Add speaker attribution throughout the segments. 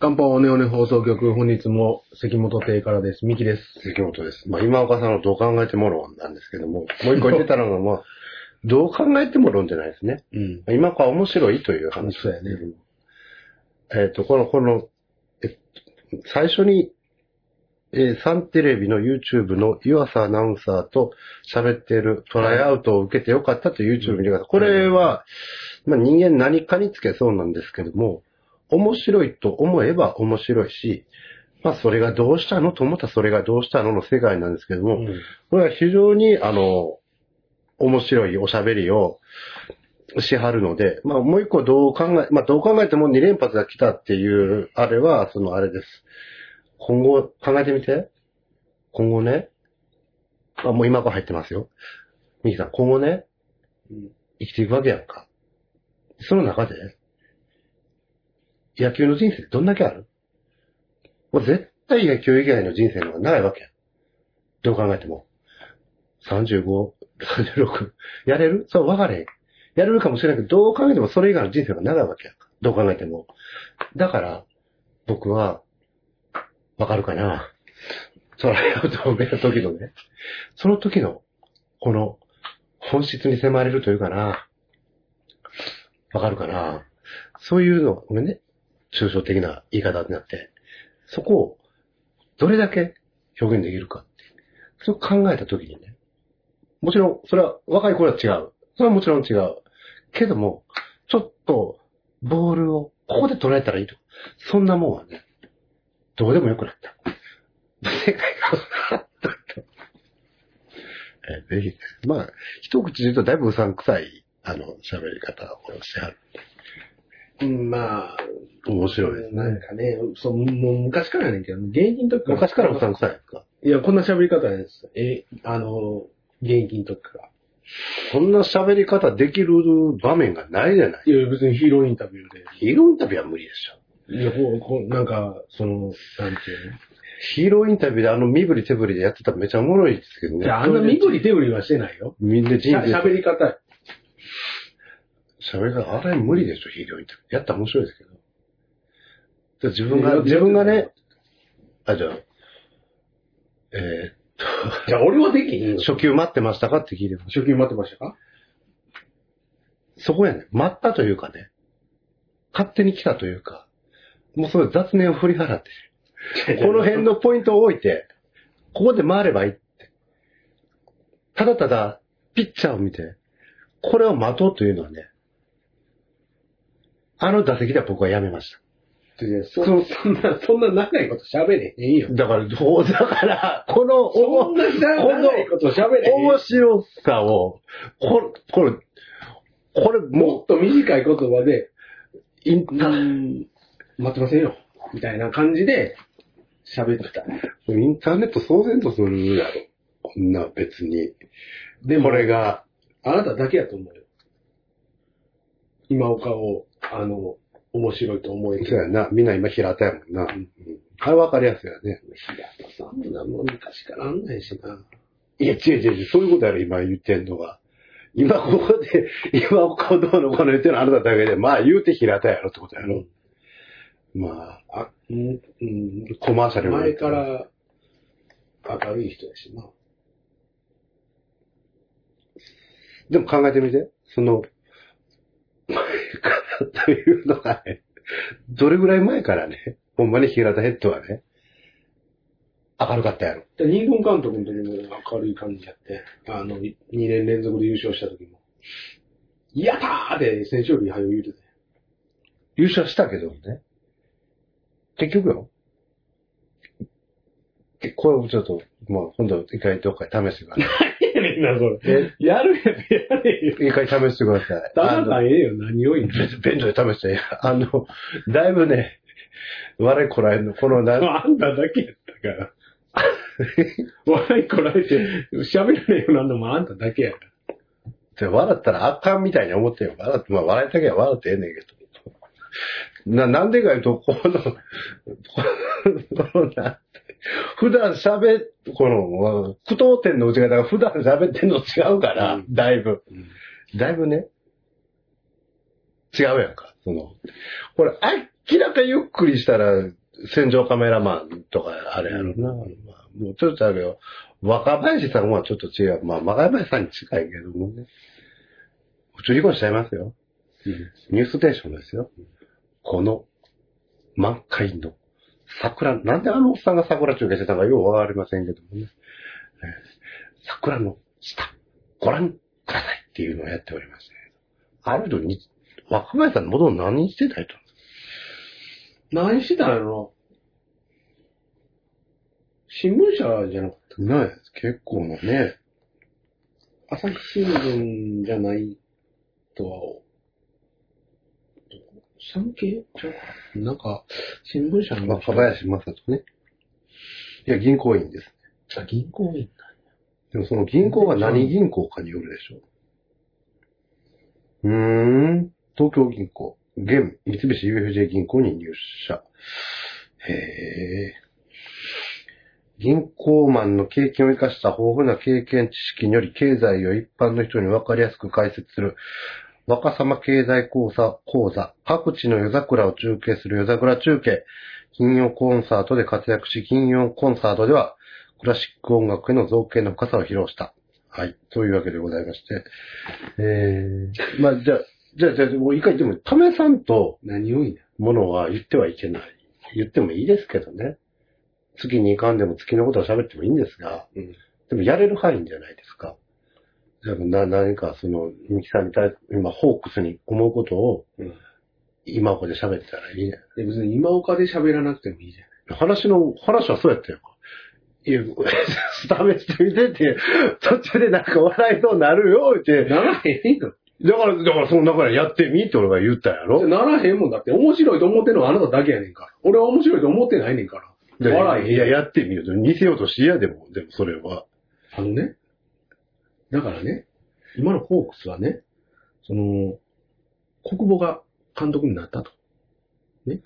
Speaker 1: 漢方オネオネ放送局、本日も関本亭からです。ミキです。
Speaker 2: 関本です。まあ、今岡さんのどう考えても論なんですけども、もう一個言ってたのが、まあ、どう考えても論じゃないですね。
Speaker 1: うん。
Speaker 2: 今岡は面白いという話
Speaker 1: そうやね。
Speaker 2: えっ、と、この、この、えっと、最初に、えーサンテレビの YouTube の湯浅アナウンサーと喋っているトライアウトを受けてよかったという YouTube 見てください。これは、まあ、人間何かにつけそうなんですけども、面白いと思えば面白いし、まあそれがどうしたの？と思ったらそれがどうしたのの世界なんですけども、
Speaker 1: うん
Speaker 2: これは非常に、あの、面白いおしゃべりをしはるので、まあもう一個どう考え、まあどう考えても2連発が来たっていう、あれは、そのあれです。今後考えてみて。今後ね、あ、もう今から入ってますよ。ミキさん、今後ね、
Speaker 1: うん
Speaker 2: 生きていくわけやんか。その中で、野球の人生どんだけある？もう絶対野球以外の人生の方が長いわけや。どう考えても。35、36、やれる？そう、分かれへん。やれるかもしれないけど、どう考えてもそれ以外の人生が長いわけや。どう考えても。だから、僕は、わかるかなトライアウトを見た時のね、その時の、この、本質に迫れるというかな。わかるかなそういうの、ごめんね。抽象的な言い方になって、そこを、どれだけ表現できるかって。そう考えた時にね。もちろん、それは若い頃は違う。それはもちろん違う。けども、ちょっと、ボールを、ここで捉えたらいいと。そんなもんはね、どうでもよくなった。世界が変わったと。えぜひ、まあ、一口で言うとだいぶうさんくさい、あの、喋り方をしてはる。
Speaker 1: うん、まあ、
Speaker 2: 面白いですね。
Speaker 1: なんかね、そう、もう昔からやねんけど、現役の時から。
Speaker 2: 昔からうさんくさいですか？
Speaker 1: いや、こんな喋り方なんです。え、あの、現役の時から。
Speaker 2: そんな喋り方できる場面がないじゃない。
Speaker 1: いや、別にヒーローインタビューで。
Speaker 2: ヒーローインタビューは無理でしょ。
Speaker 1: いや、こう、こう、なんか、その、なんていうの？
Speaker 2: ヒーローインタビューであの身振り手振りでやってたらめちゃおもろいですけどね。
Speaker 1: じゃあ、あんな身振り手振りはしてないよ。
Speaker 2: みんな人生。
Speaker 1: 喋り方。
Speaker 2: 喋り方、あれ無理でしょ、ヒーローインタビュー。やったら面白いですけど。自分が、自分がね、あ、じゃあ、え
Speaker 1: じゃあ、俺はできひん。
Speaker 2: 初級待ってましたかって聞いてます。
Speaker 1: 初級待ってましたか？
Speaker 2: そこやね。待ったというかね。勝手に来たというか。もうそれ雑念を振り払って。この辺のポイントを置いて、ここで回ればいいって。ただただ、ピッチャーを見て、これを待とうというのはね、あの打席では僕はやめまし
Speaker 1: いやそそんな、そんな長いこと喋れへんよ
Speaker 2: た。。だから、どう、だから、この、お
Speaker 1: そんな長いこと喋れへん
Speaker 2: 面白さを、これ、これ、これ、
Speaker 1: も
Speaker 2: も
Speaker 1: っと短い言葉で、
Speaker 2: う、イン
Speaker 1: う
Speaker 2: タ
Speaker 1: ん、待ってませんよ。みたいな感じで喋ってた。
Speaker 2: インターネット騒然とするやろ。こんな別に。
Speaker 1: でも、
Speaker 2: これが、
Speaker 1: あなただけやと思うよ。今岡を、あの、面白いと思えて
Speaker 2: そうやな。みんな今平田やもんな。
Speaker 1: ん
Speaker 2: うんあれ分かりやすいよね。
Speaker 1: 平田さんなもう昔からあんないしな。
Speaker 2: いや、違う違う違う、そういうことやろ、今言ってんのが。今ここで、今こうどうのこの言ってるのあなただけで、まあ言うて平田やろってことやろ。まあ、
Speaker 1: あ、うん、うん、
Speaker 2: コマーシャルも
Speaker 1: 前から明るい人やしな。
Speaker 2: でも考えてみて。その、前か らというのがね、どれぐらい前からね、ほんまに平田ヘッドはね、明るかったやろ。
Speaker 1: で二軍監督の時も明るい感じやって、あの、2年連続で優勝した時も。やったーって選手より早く言うてたよ
Speaker 2: 優勝したけどね。結局よ。けこれちょっと、もう今度一回どっかで試してください。
Speaker 1: や ねんな、それ。やるやつやれよ。
Speaker 2: 一回試してください。
Speaker 1: だからええよ、何を言うの
Speaker 2: 別便所で試して、あの、だいぶね、笑いこらえるの、このな、
Speaker 1: あんただけやったから。笑いこらえて、喋られるようになるのもあんただけやから。
Speaker 2: 笑ったらあかんみたいに思ってよ。笑って、まあ笑いたきゃ笑ってええねんけど。な、なんでか言うと、この、このな、普段喋っ、この、句読点の打ち方が普段喋ってんの違うから、
Speaker 1: うん
Speaker 2: だいぶ。
Speaker 1: うん
Speaker 2: だいぶね、違うやんか。その、これ、明らかゆっくりしたら、戦場カメラマンとかあれやろな。まあ、もうちょっとあれよ。若林さんはちょっと違う。まあ、若林さんに近いけどもね。宇宙飛行しちゃいますよ。ニュースステーションですよ。この満開の桜、なんであのおっさんが桜中継してたのかようわかりませんけどもね。えー桜の下、ご覧くださいっていうのをやっておりまして、あるとに、若林さんの元々何してた人
Speaker 1: 何してたんやろ？新聞社じゃなくて、
Speaker 2: ね結構なね。
Speaker 1: 朝日新聞じゃないとは、産経なんか、新聞社の。
Speaker 2: 若林正人ね。いや、銀行員です。
Speaker 1: あ、銀行員
Speaker 2: でもその銀行が何銀行かによるでしょ。うーん。東京銀行。現三菱 UFJ 銀行に入社。へえ。銀行マンの経験を生かした豊富な経験知識により経済を一般の人に分かりやすく解説する若様経済講座、講座、各地の夜桜を中継する夜桜中継、金曜コンサートで活躍し、金曜コンサートではクラシック音楽への造形の深さを披露した。はい。というわけでございまして。えー、まあ、じゃあ、じゃあ、じゃあ、もう一回言っても、ためさんと
Speaker 1: 何を言う？んだ
Speaker 2: ものは言ってはいけない。言ってもいいですけどね。月に行かんでも月のことは喋ってもいいんですが、
Speaker 1: うん。
Speaker 2: でもやれる範囲じゃないですか。じゃあな、何かその、ミキさんに対今、ホークスに思うことを、
Speaker 1: うん。
Speaker 2: 今ここで喋ったらいいね。
Speaker 1: で別に今岡で喋らなくてもいいじゃん。
Speaker 2: 話の、話はそうやったよ。いや、試してみてって、途中でなんか笑いそうになるよって。
Speaker 1: ならへんよ。
Speaker 2: だから、だからその中でやってみって俺が言ったんやろ。
Speaker 1: ならへんもんだって、面白いと思ってるのはあなただけやねんから。俺は面白いと思ってないねんから。
Speaker 2: で
Speaker 1: 笑えへん
Speaker 2: いや、やってみよう。似せようとしやでも、でもそれは。
Speaker 1: あのね、だからね、今のホークスはね、その、国母が監督になったと。ね。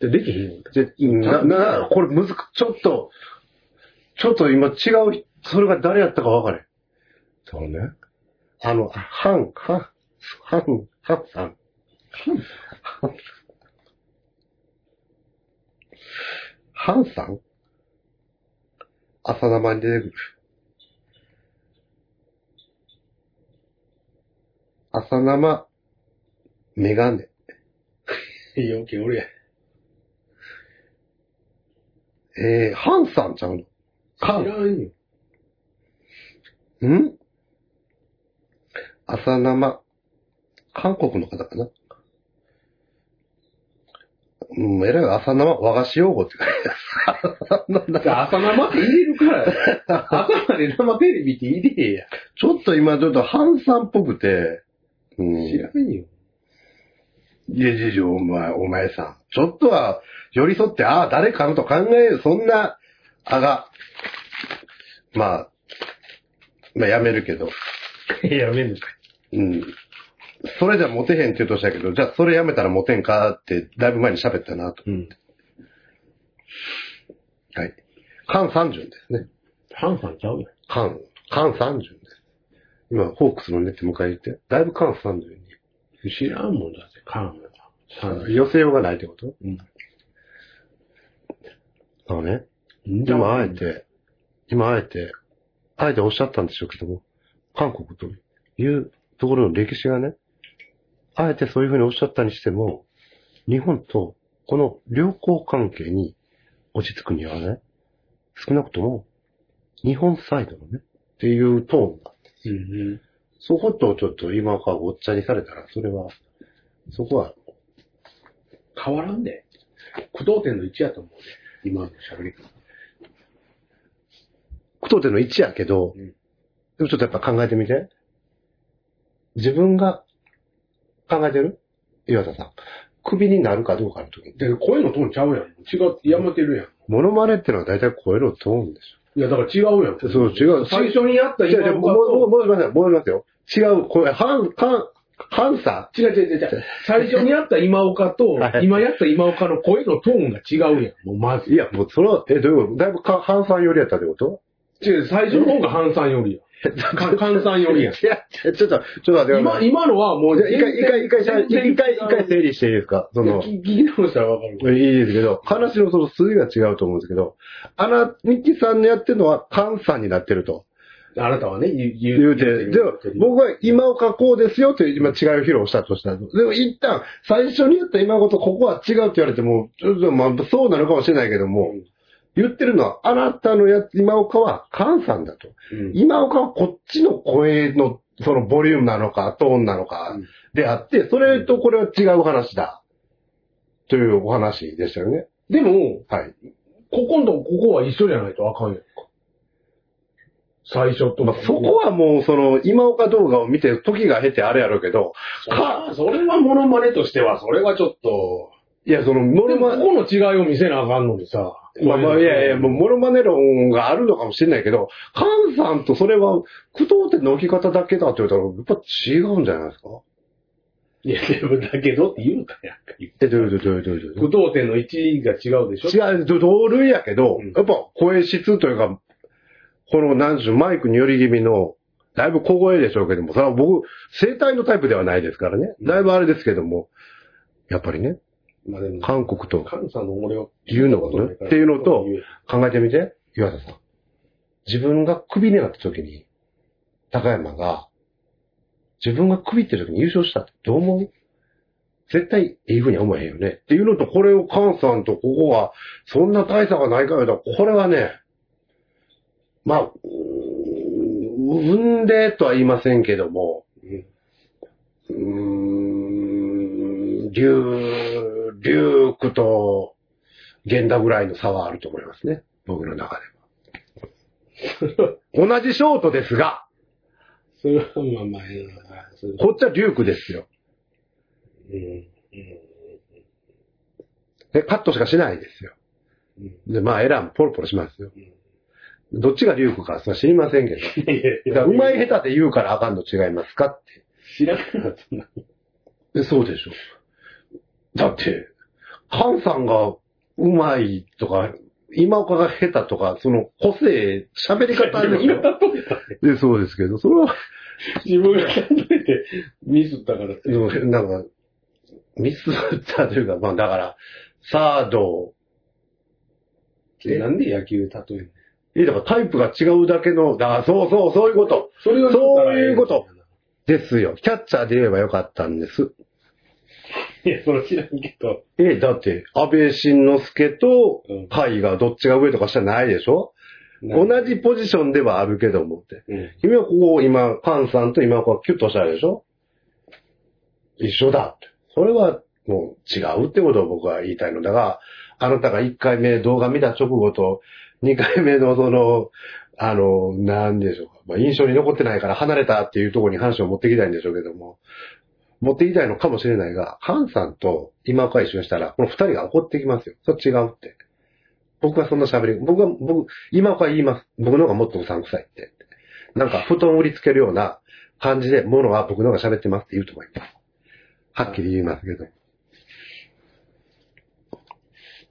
Speaker 1: で、できへんよ。
Speaker 2: で、な、な、これむずく、ちょっと、ちょっと今違う人、それが誰やったか分かれん。そうね。あの、ハン、ハン、ハン、ハン？さん。ハンさん？朝生に出てくる。朝生、メガネ。
Speaker 1: 余計俺や。
Speaker 2: えー、ハンさんちゃうの？カン
Speaker 1: 知らんよ。
Speaker 2: ん？朝生、韓国の方かな？うん、えらい朝生、和菓子用語って書いてある。
Speaker 1: 朝生って入れるからや。朝まで生テレビって入れへんや。
Speaker 2: ちょっと今ちょっとハンさんっぽくて、うん。
Speaker 1: 知らんよ。
Speaker 2: いやいや、お前、お前さん。ちょっとは寄り添って、ああ、誰かのと考える、そんな、あが、まあ、まあやめるけど、
Speaker 1: やめんのか
Speaker 2: うん。それじゃモテへんって言うとしたけど、じゃあそれやめたらモテんかって、だいぶ前に喋ったなと。
Speaker 1: い。うん。
Speaker 2: はい。関三順ですね。
Speaker 1: ハンさんちゃうよ。
Speaker 2: 関、関三順。今、ホークスのネット迎えて、だいぶ関三順
Speaker 1: 知らんもんだって、カンが。さん
Speaker 2: に。寄せようがないってこと？
Speaker 1: うん。
Speaker 2: あのね、今あえて、今あえて、あえておっしゃったんでしょうけども、韓国というところの歴史がね、あえてそういうふうにおっしゃったにしても、日本とこの良好関係に落ち着くにはね、少なくとも日本サイドのね、っていうトーンだ。
Speaker 1: うんうん。
Speaker 2: そことちょっと今からごっちゃにされたら、それは、そこは、
Speaker 1: 変わらんで。苦闘点の1やと思うで。今の喋り方。
Speaker 2: 句読点の1やけど、
Speaker 1: うん
Speaker 2: でもちょっとやっぱ考えてみて。自分が考えてる？岩田さん。クビになるかどうかの時に。
Speaker 1: で、声のトーンちゃうやん。違う、やめてるやん。
Speaker 2: モノマネってのは大体声のトーンでし
Speaker 1: いや、だから違うやん。
Speaker 2: そう違う
Speaker 1: 最初にやった
Speaker 2: ょ。じゃあ、じゃあ
Speaker 1: 今
Speaker 2: もう、もう、戻りますよ。戻りますよ。違う、これ、ハン、ハン、ハンサ
Speaker 1: 違う違う違う違う。最初にやった今岡と
Speaker 2: は、い
Speaker 1: 今やった今岡の声のトーンが違うやん。もうまず。
Speaker 2: ーいや、もうその、え、どういうこと？だいぶか、ハンさん寄りやったってこと？
Speaker 1: 違う、最初の方が半さんよりや。か換算よりやん。
Speaker 2: いや、ちょっと、ちょっと待って
Speaker 1: 今、
Speaker 2: い。
Speaker 1: 今のはもう、
Speaker 2: 一回、一回、一回、一回、一回、整理していいですか？その、
Speaker 1: 聞き直したらわかる。
Speaker 2: いいですけど、話のその筋が違うと思うんですけど、あな、ミキさんのやってるのは、換算になってると。
Speaker 1: あなたはね、言う、
Speaker 2: 言うて、でも、僕は今岡こうですよって今違いを披露したとしたら、でも一旦、最初に言った今ことここは違うって言われても、ちょっとまあそうなのかもしれないけども、言ってるのは、あなたのやつ、今岡は換算だと。
Speaker 1: うん
Speaker 2: 今岡はこっちの声の、そのボリュームなのか、トーンなのか
Speaker 1: うん、
Speaker 2: であって、それとこれは違う話だ。というお話でしたよね。
Speaker 1: でも、
Speaker 2: はい。
Speaker 1: ここんとここは一緒じゃないとあかんやんか。最初と。
Speaker 2: まあ、そこはもう、その、今岡動画を見て、時が経てあれやろうけど、
Speaker 1: か、それはモノマネとしては、それはちょっと、
Speaker 2: いや、その、モ
Speaker 1: で
Speaker 2: ノマ
Speaker 1: もここの違いを見せなあかんのにさ。
Speaker 2: まあまあ、いやいや、もう、モノマネ論があるのかもしれないけど、カンさんとそれは、句読点の置き方だけだって言ったら、やっぱ違うんじゃないですか？
Speaker 1: いや、でもだけどって言うたやんか。
Speaker 2: え、どういうこと？どういうこと？どういうこ
Speaker 1: 不当点の位置が違うでしょ？
Speaker 2: と違う、ど同類やけど、
Speaker 1: うん。
Speaker 2: やっぱ声質というか、この、なんでしょう、マイクに寄り気味の、だいぶ小声でしょうけども、それは僕、声帯のタイプではないですからね。だいぶあれですけども、やっぱりね、
Speaker 1: まあでも、
Speaker 2: 韓国と
Speaker 1: カンさんの俺を
Speaker 2: 言うのもねっていうのと考えてみて、岩田さん。自分がクビになった時に、高山が、自分がクビって時に優勝したってどう思う？絶対いい風には思えへんよね。っていうのと、これをカンさんとここは、そんな大差がないからだ、これはね、まあ、うーん産んでとは言いませんけども、
Speaker 1: うん
Speaker 2: うーん、竜、竜区と源田ぐらいの差はあると思いますね。僕の中では。同じショートですが、
Speaker 1: それはまあまあ、
Speaker 2: こっちは竜区ですよ。
Speaker 1: うんうん
Speaker 2: で、カットしかしないですよ。
Speaker 1: うん
Speaker 2: で、まあエラーもポロポロしますよ。どっちが竜区かそれは知りませんけど。
Speaker 1: いやいやいや
Speaker 2: だからうまい下手で言うからあかんの違いますかって。
Speaker 1: 知らなかったそ
Speaker 2: うでしょ。だって、カンさんがうまいとか、今岡が下手とか、その個性、喋り方
Speaker 1: でも今例え
Speaker 2: で、そうですけど、それは、
Speaker 1: 自分が例えてミスったからって。
Speaker 2: なんか、ミスったというか、まあだから、サード、え？
Speaker 1: なんで野球例える
Speaker 2: え、だからタイプが違うだけの、だからそうそう、そういうこと
Speaker 1: そ
Speaker 2: そういうことですよ。キャッチャーで言えばよかったんです。
Speaker 1: いや、それ知らんけど。
Speaker 2: え、だって、安倍晋之助と
Speaker 1: うん、
Speaker 2: 甲斐がどっちが上とかしたらないでしょ同じポジションではあるけどもって。
Speaker 1: うん。
Speaker 2: 君はここ、今、パンさんと今こうキュッとしたでしょ一緒だって。それはもう違うってことを僕は言いたいのだが、あなたが1回目動画見た直後と、2回目のその、あの、なんでしょうか。まあ、印象に残ってないから離れたっていうところに話を持ってきたいんでしょうけども、持ってきたいのかもしれないが、ハンさんと今岡一緒にしたら、この2人が怒ってきますよ。それ違うって。僕はそんな喋り、僕は、僕、今岡言います。僕の方がもっとうさんくさいって。なんか、布団売りつけるような感じで、ものは僕の方が喋ってますって言うと思います。はっきり言いますけど。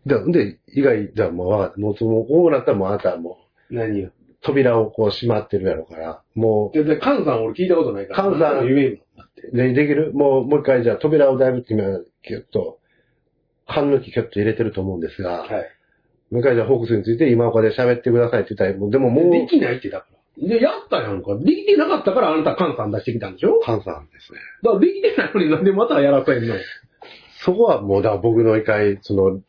Speaker 2: で、で、以外、じゃあもう分かった。もう、その、こうなったらもうあなたはもう
Speaker 1: 何よ。
Speaker 2: う、扉をこう閉まってるやろから、も
Speaker 1: で、で、カンさん俺聞いたことないから。
Speaker 2: カンさん
Speaker 1: 何も言えんの？だって。
Speaker 2: う、で、できる？もう、もう一回じゃあ扉をだいぶ今、キュッと、缶抜きキュッと入れてると思うんですが、
Speaker 1: はい。
Speaker 2: もう一回じゃあホークスについて今岡で喋ってくださいって言ったら、もうでももう、
Speaker 1: できないってだから。で、やったやんか。できてなかったからあなたカンさん出してきたんでしょ？
Speaker 2: カンさんですね。
Speaker 1: だからできてないのになんでまたやらせんの？
Speaker 2: そこはもう、だから僕の一回、その、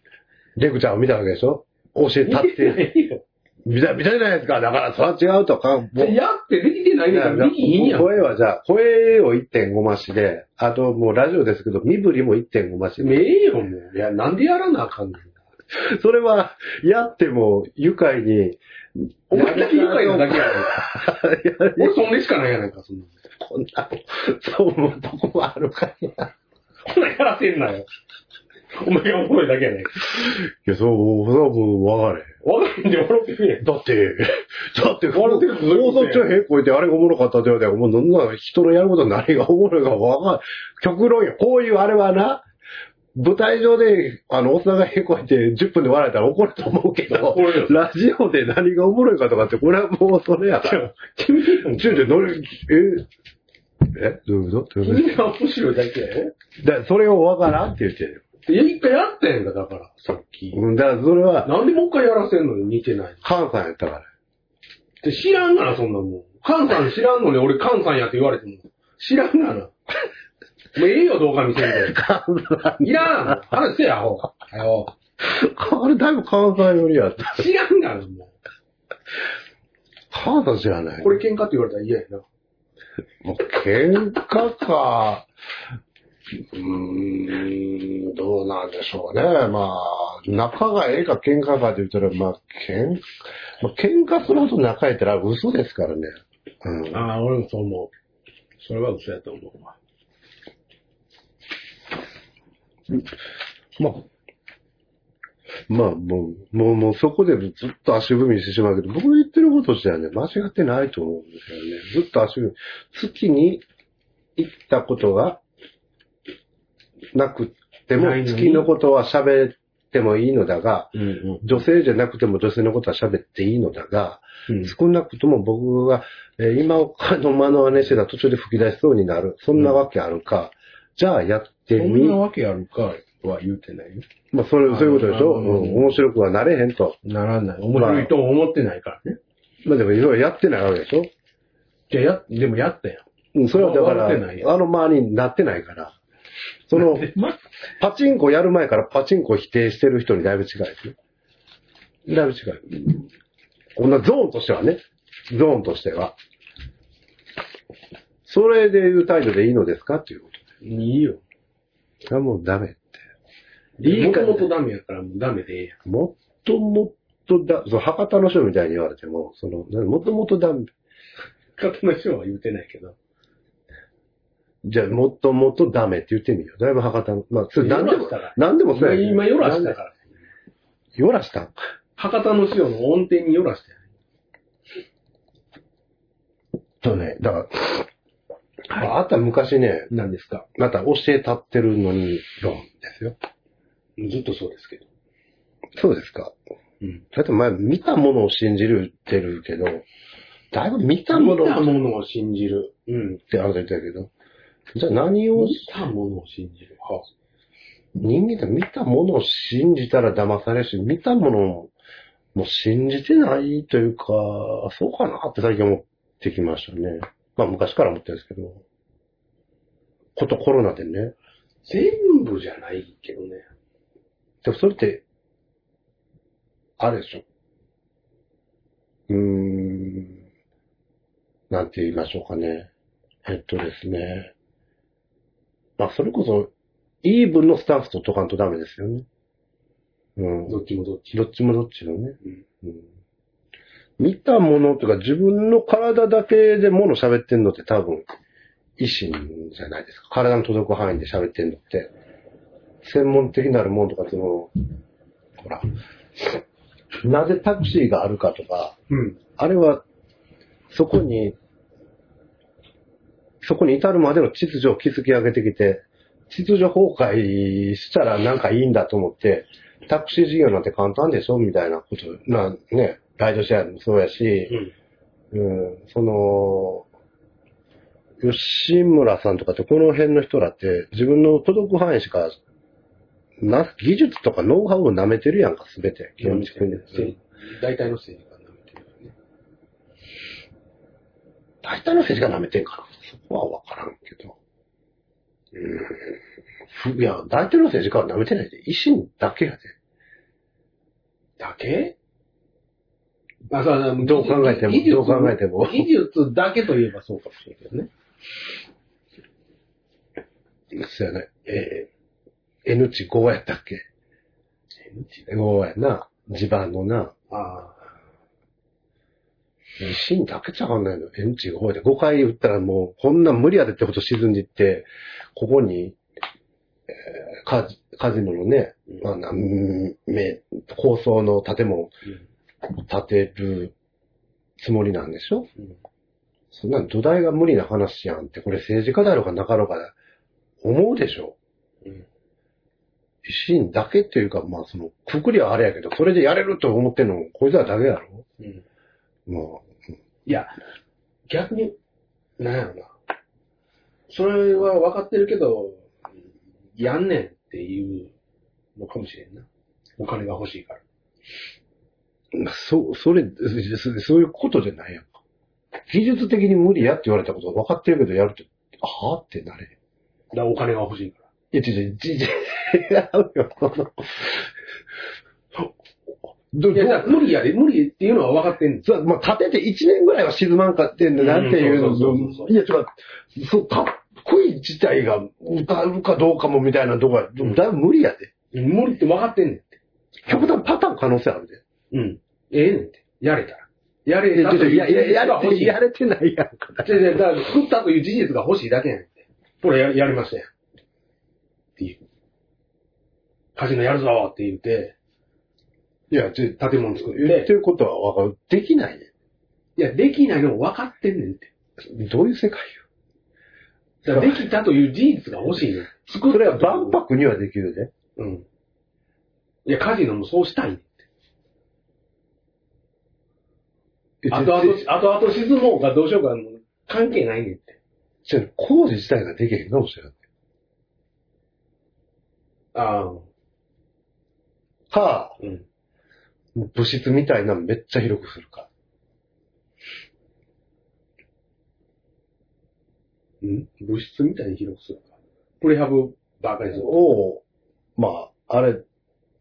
Speaker 2: レクチャーを見たわけでしょ？教えたっ
Speaker 1: てな
Speaker 2: て、
Speaker 1: い
Speaker 2: た、じゃないですか。だから、それは違うとか、もう
Speaker 1: やってできてないからできひんやん。
Speaker 2: 声はじゃあ、声を1.5増しで、あともうラジオですけど、身振りも1.5増し。
Speaker 1: めえよ、もう。いや、なんでやらなあかんねん。
Speaker 2: それは、やっても、愉快に、
Speaker 1: お前だけ愉快なだけや
Speaker 2: や
Speaker 1: ろ。俺そんでしかないやないか、そんな。
Speaker 2: こんな、そう思うとこもあるかいな。
Speaker 1: こんなんやらせんなよ。お前がおもろいだけやないか。
Speaker 2: いや、そう、そう、もう、わかれ。
Speaker 1: わからんで笑ってくれ。
Speaker 2: だって、だって、
Speaker 1: 笑ってるってどういう
Speaker 2: 放
Speaker 1: ことや
Speaker 2: 送てあれがおもろかったって言われて、もう、なんな人のやること何がおもろいかわかん極論よ。こういうあれはな、舞台上で、あの、大人がへこいて10分で笑えたら怒ると思うけど。ラジオで何がおもろいかとかって、これはもうそれやから。ちょいちょい乗り、え？え？どういうこと？どういうこ
Speaker 1: 君が面白いだけやよ。
Speaker 2: とだそれをわからんって言ってる
Speaker 1: いや、一回やったやんか、だから、さっき。
Speaker 2: よ。うんだからそれは、
Speaker 1: なんでもう一回やらせんのに似てない
Speaker 2: 関西やったから。
Speaker 1: って知らんがな、そんなもん。関西知らんのに俺関西やって言われても。知らんがな。もうええよ、動画見せんで。
Speaker 2: 関
Speaker 1: いらん話せや、アホ。はよ。
Speaker 2: 西、あれだいぶ関西寄りやった。
Speaker 1: 知らんがな、も
Speaker 2: 関西知らな
Speaker 1: う。
Speaker 2: い？
Speaker 1: これ喧嘩って言われたら嫌やな。
Speaker 2: もう喧嘩か。うーん、どうなんでしょうね。まあ、仲がええか喧嘩かって言ったら、まあ、喧、まあ、喧嘩するほど仲ええってのは嘘ですからね。うん。
Speaker 1: ああ、俺もそう思う。それは嘘やと思うわ。
Speaker 2: まあ、まあ、もう、もう、もうそこでずっと足踏みしてしまうけど、僕の言ってること自体はね、間違ってないと思うんですよね。ずっと足踏み、月に行ったことがなくても月のことは喋ってもいいのだが、
Speaker 1: うんうん。
Speaker 2: 女性じゃなくても女性のことは喋っていいのだが、
Speaker 1: うん
Speaker 2: 少なくとも僕が、えー今他の間の真似してたら途中で吹き出しそうになる。そんなわけあるか。じゃあやって
Speaker 1: そ
Speaker 2: み
Speaker 1: んなわけあるかは言うてないよ。
Speaker 2: まあ、それ、そういうことでしょ、
Speaker 1: あ
Speaker 2: うん、
Speaker 1: ー
Speaker 2: 面白くはなれへんと。
Speaker 1: ならない。面白いと思ってないからね。
Speaker 2: まあでも、いろいろやってないわけでしょ？
Speaker 1: じゃあや、でもやったやん。
Speaker 2: うん、それはだから、あの周りになってないから。その、
Speaker 1: ま、
Speaker 2: パチンコやる前からパチンコを否定してる人にだいぶ近いですよ。だいぶ近い。こんなゾーンとしてはね。ゾーンとしては。それでいう態度でいいのですか？っていうこ
Speaker 1: いいよ。
Speaker 2: と。あもうダメって。
Speaker 1: いい
Speaker 2: か
Speaker 1: もともとダメやからもうダメでええやん。
Speaker 2: もっともっとだ、そう、博多の人みたいに言われても、その、なもっともっとダメ。
Speaker 1: 方の人は言うてないけど。
Speaker 2: じゃあ、もっともっとダメって言ってみよう。だいぶ博多の。まあ、それ何でも何でもそうや
Speaker 1: 今、よらしたから。
Speaker 2: よらしたん
Speaker 1: 博多の塩の音程によらしたよ。
Speaker 2: とね、だから、ああった昔ね、
Speaker 1: 何ですか？
Speaker 2: また教えたってるのに論ですよ。
Speaker 1: ずっとそうですけど。
Speaker 2: そうですか。
Speaker 1: うん。
Speaker 2: だって前見たものを信じるってるけど、だいぶ見たも
Speaker 1: 見た
Speaker 2: のっ
Speaker 1: ものを信じる。うん。
Speaker 2: てあなた言ったけど、じゃあ何を、
Speaker 1: 見たものを信じる？は
Speaker 2: 人間って見たものを信じたら騙されるし、見たものをもう信じてないというか、そうかなって最近思ってきましたね。まあ昔から思ってるんですけど、ことコロナでね。
Speaker 1: 全部じゃないけどね。
Speaker 2: でもそれって、あれでしょ。うーん、なんて言いましょうかね。えっとですね。まあそれこそ、イーブンのスタンスと解かんとダメですよね。うん。
Speaker 1: どっちもどっち。
Speaker 2: どっちもどっちのね。
Speaker 1: うん
Speaker 2: うん見たものとか自分の体だけでもの喋ってんのって多分、意志じゃないですか。体の届く範囲で喋ってんのって。専門的なるものとか、その、ほら、なぜタクシーがあるかとか、
Speaker 1: うん。
Speaker 2: あれは、そこに、そこに至るまでの秩序を築き上げてきて、秩序崩壊したらなんかいいんだと思って、タクシー事業なんて簡単でしょみたいなこと、な、ね、ライドシェアもそうやし、
Speaker 1: うん。
Speaker 2: うん、その、吉村さんとかってこの辺の人らって自分の届く範囲しか、な、技術とかノウハウを舐めてるやんか、すべて。基本的に。
Speaker 1: 大体の政治家舐めてるよね。
Speaker 2: 大体の政治家舐めてんかな。そこはわからんけど。うん。いや、大体の政治家は舐めてないで。維新だけやで。
Speaker 1: だけ？あ、そう
Speaker 2: どう考えてもどう考えても
Speaker 1: 技術だけといえばそうかもしれんけどね。
Speaker 2: そうやね。えー、N 値5やったっけ ?5 やな。地盤のな。
Speaker 1: ああ。
Speaker 2: 維新だけちゃわかんないの。N 値5で5回打ったらもう、こんなん無理やでってこと沈んでいって、ここに、えーカジカジノのね、まあ、なんめ高層の建物建てるつもりなんでしょ？
Speaker 1: うん。
Speaker 2: そんなん土台が無理な話やんって、これ政治家だろうがなかろうが思うでしょ？
Speaker 1: うん。
Speaker 2: シーンだけっていうか、まあその、くくりはあれやけど、それでやれると思ってんのも、こいつらだけやろ？
Speaker 1: うん。
Speaker 2: ま
Speaker 1: いや、逆に、なんやろな。それは分かってるけど、やんねんっていうのかもしれんな。お金が欲しいから。
Speaker 2: そう、それ、そそういうことじゃないやんか。技術的に無理やって言われたことは分かってるけどやると、はぁってなれ。
Speaker 1: だお金が欲しいから。
Speaker 2: いや、違う違う、違う違うよ。ど
Speaker 1: いや、だから無理やで、無理っていうのは分かってんねん。
Speaker 2: そう、まあ、立てて1年ぐらいは沈まんかってんだなっていうの？
Speaker 1: うんそうそうそうそう
Speaker 2: いや、ちょっと、そう、かっこいい自体が歌うかどうかもみたいなとこは、
Speaker 1: ん
Speaker 2: だいぶ無理やで。
Speaker 1: 無理って分かってんねんって。
Speaker 2: 極端パターン可能性あるで。
Speaker 1: うん。ええねんって。やれたら。やれたという事実が欲しい。
Speaker 2: やれてないやんか。
Speaker 1: だから作ったという事実が欲しいだけやねんって。これややりましたよ。っていう。カジノやるぞって言って、
Speaker 2: いや、
Speaker 1: 建物作っ。
Speaker 2: 言っててることは分かる。できないね。
Speaker 1: いや、できないのも分かってんねんって。
Speaker 2: どういう世界
Speaker 1: だからできたという事実が欲しいねん。作
Speaker 2: よ。それは万博にはできるで。
Speaker 1: うん。いや、カジノもそうしたいねんって。あとあと、あとあと沈もうかどうしようかも関係ないねんって。
Speaker 2: じゃ工事自体ができへんかもしれない。
Speaker 1: ああ、
Speaker 2: か、
Speaker 1: うん。
Speaker 2: 物質みたいなのめっちゃ広くするか。
Speaker 1: うん？物質みたいに広くするか。プレハブばっかりする。
Speaker 2: を、まあ、あれ、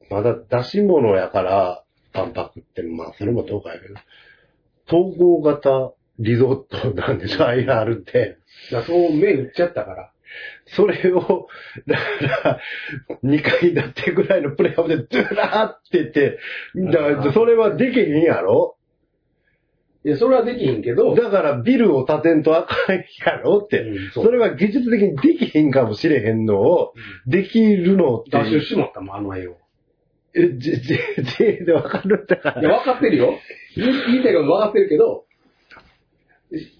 Speaker 2: まだ出し物やから、万博って、まあ、それもどうかやけど、統合型リゾートなんでしょ、IR って。
Speaker 1: そう目打っちゃったから。
Speaker 2: それを、だから、2階建てぐらいのプレハブでドゥラーってて、だから、それはできへんやろ？
Speaker 1: いや、それはできへんけど、
Speaker 2: だから、ビルを建てんとあかんやろって。
Speaker 1: うんそ
Speaker 2: そうれは技術的にできへんかもしれへんのを、できるのって
Speaker 1: 脱出しもったもん、あの絵を。
Speaker 2: え、じ、じ、じでわかるんだか
Speaker 1: いや、
Speaker 2: ら。
Speaker 1: 分かってるよ。言い言いたいこと分かってるけど、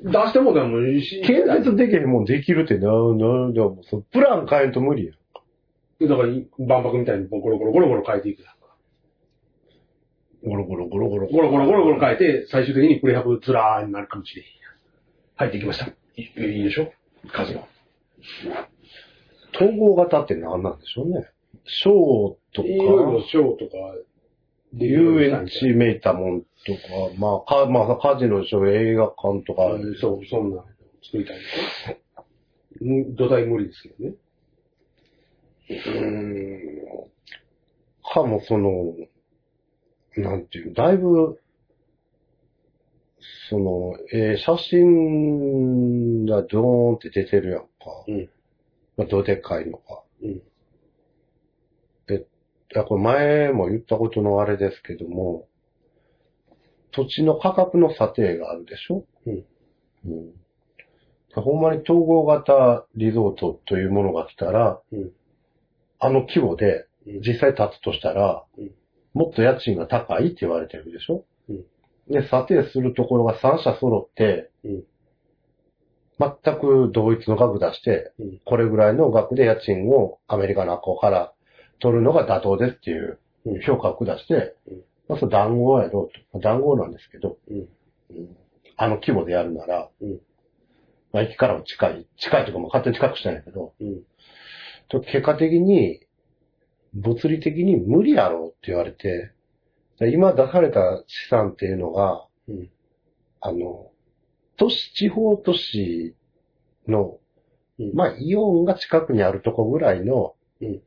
Speaker 1: 出してもだもん、し
Speaker 2: 建設できへんもんできるってな、な、でもそうプラン変えんと無理やん。
Speaker 1: だから、万博みたいにゴロゴロゴロゴロ変えていくやんか。
Speaker 2: ゴロゴロゴロゴロ。
Speaker 1: ゴロゴロゴロゴロ変えて、最終的にプレハブツラーになるかもしれへんやん。入っていきました。いいいでしょカジノ。
Speaker 2: 統合型って何なんでしょうね。ショーと
Speaker 1: いろいろとか、で
Speaker 2: 遊園地めいたもんとか、まあ、か、まあ、カジノでしょ、映画館とか、
Speaker 1: うんそう、そんなの作りたいんでしょうん土台無理ですけどね。
Speaker 2: うーん、かもその、なんていう、だいぶ、その、えー写真がドーンって出てるやんか。
Speaker 1: うん
Speaker 2: まあ、どでかいのか。
Speaker 1: うん。
Speaker 2: いや、これ前も言ったことのあれですけども、土地の価格の査定があるでしょ？
Speaker 1: うん。
Speaker 2: うん。ほんまに統合型リゾートというものが来たら、
Speaker 1: うん。
Speaker 2: あの規模で
Speaker 1: うん。
Speaker 2: 実際建つとしたら、
Speaker 1: うん。
Speaker 2: もっと家賃が高いって言われてるでしょ？
Speaker 1: うん。
Speaker 2: で、査定するところが3社揃って、
Speaker 1: うん。
Speaker 2: 全く同一の額出して、
Speaker 1: うん。
Speaker 2: これぐらいの額で家賃をアメリカの学校から取るのが妥当ですっていう
Speaker 1: うん
Speaker 2: 評価を下して、
Speaker 1: うん
Speaker 2: まあ、それ談合やろうと。談合なんですけど、あの規模でやるなら、
Speaker 1: うん
Speaker 2: まあ、駅からも近い、近いとかも勝手に近くしたんやけど、
Speaker 1: うん。
Speaker 2: と結果的に、物理的に無理やろうって言われて、で今出された資産っていうのが、
Speaker 1: うん
Speaker 2: あの、都市、地方都市の、
Speaker 1: うん
Speaker 2: まあ、イオンが近くにあるとこぐらいの
Speaker 1: うん。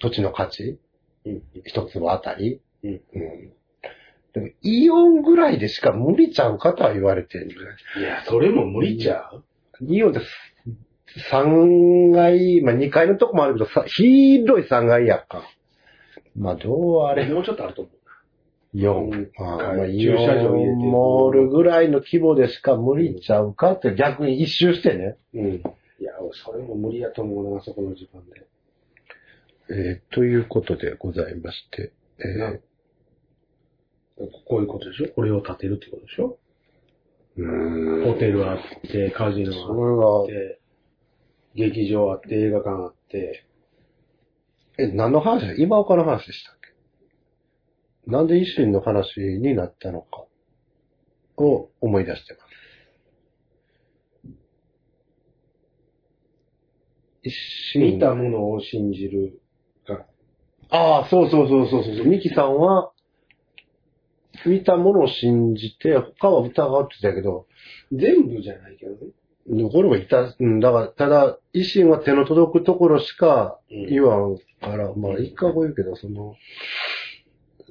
Speaker 2: 土地の価値、
Speaker 1: うん。
Speaker 2: 一粒あたり、
Speaker 1: うん
Speaker 2: うんでも、イオンぐらいでしか無理ちゃうかとは言われてる。
Speaker 1: い？や、それも無理ちゃう
Speaker 2: イオンです。3階、まあ2階のとこもあるけど、さ広い3階やんか。まあどうあれ、
Speaker 1: もうちょっとあると思
Speaker 2: 4。
Speaker 1: うん
Speaker 2: まあ、
Speaker 1: 駐車場入
Speaker 2: モールぐらいの規模でしか無理ちゃうかって逆に一周してね。
Speaker 1: う。うん。いや、それも無理やと思うな、そこの時間で。
Speaker 2: えーということでございまして。えー
Speaker 1: なこういうことでしょ？これを建てるってことでしょ？
Speaker 2: うーん
Speaker 1: ホテルあって、カジノあっ、て、劇場あって、映画館あって、
Speaker 2: え、何の話？だ今岡の話でしたっけ？なんで維新の話になったのかを思い出してます。
Speaker 1: 見たものを信じる。
Speaker 2: ああ、そうそうそうそうそう。ミキさんは、見たものを信じて、他は疑うって言ってたけど、
Speaker 1: 全部じゃないけどね。
Speaker 2: これもいた、うん、だから、ただ、維新は手の届くところしか言わんから、まあ、一回覚えるけど、その、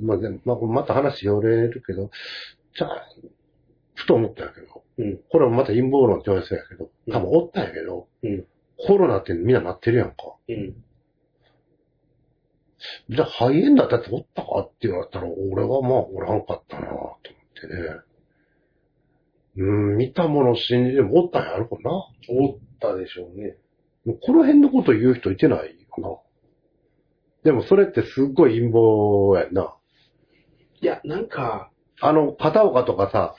Speaker 2: まあ、でまあ、また話よれるけど、じゃあ、ふと思ったんやけど、
Speaker 1: うん。
Speaker 2: これもまた陰謀論って言われてたんやけど、多分おったんやけど、
Speaker 1: うん。
Speaker 2: コロナってみんななってるやんか。
Speaker 1: うん。
Speaker 2: じゃあ肺炎だっておったかって言われたら、俺はまあおらんかったなと思ってね。うん、見たものを信じてもおったんやろかな。
Speaker 1: おったでしょうね。
Speaker 2: もうこの辺のこと言う人いてないかな。でもそれってすっごい陰謀やんな。
Speaker 1: いや、なんか、
Speaker 2: あの、片岡とかさ、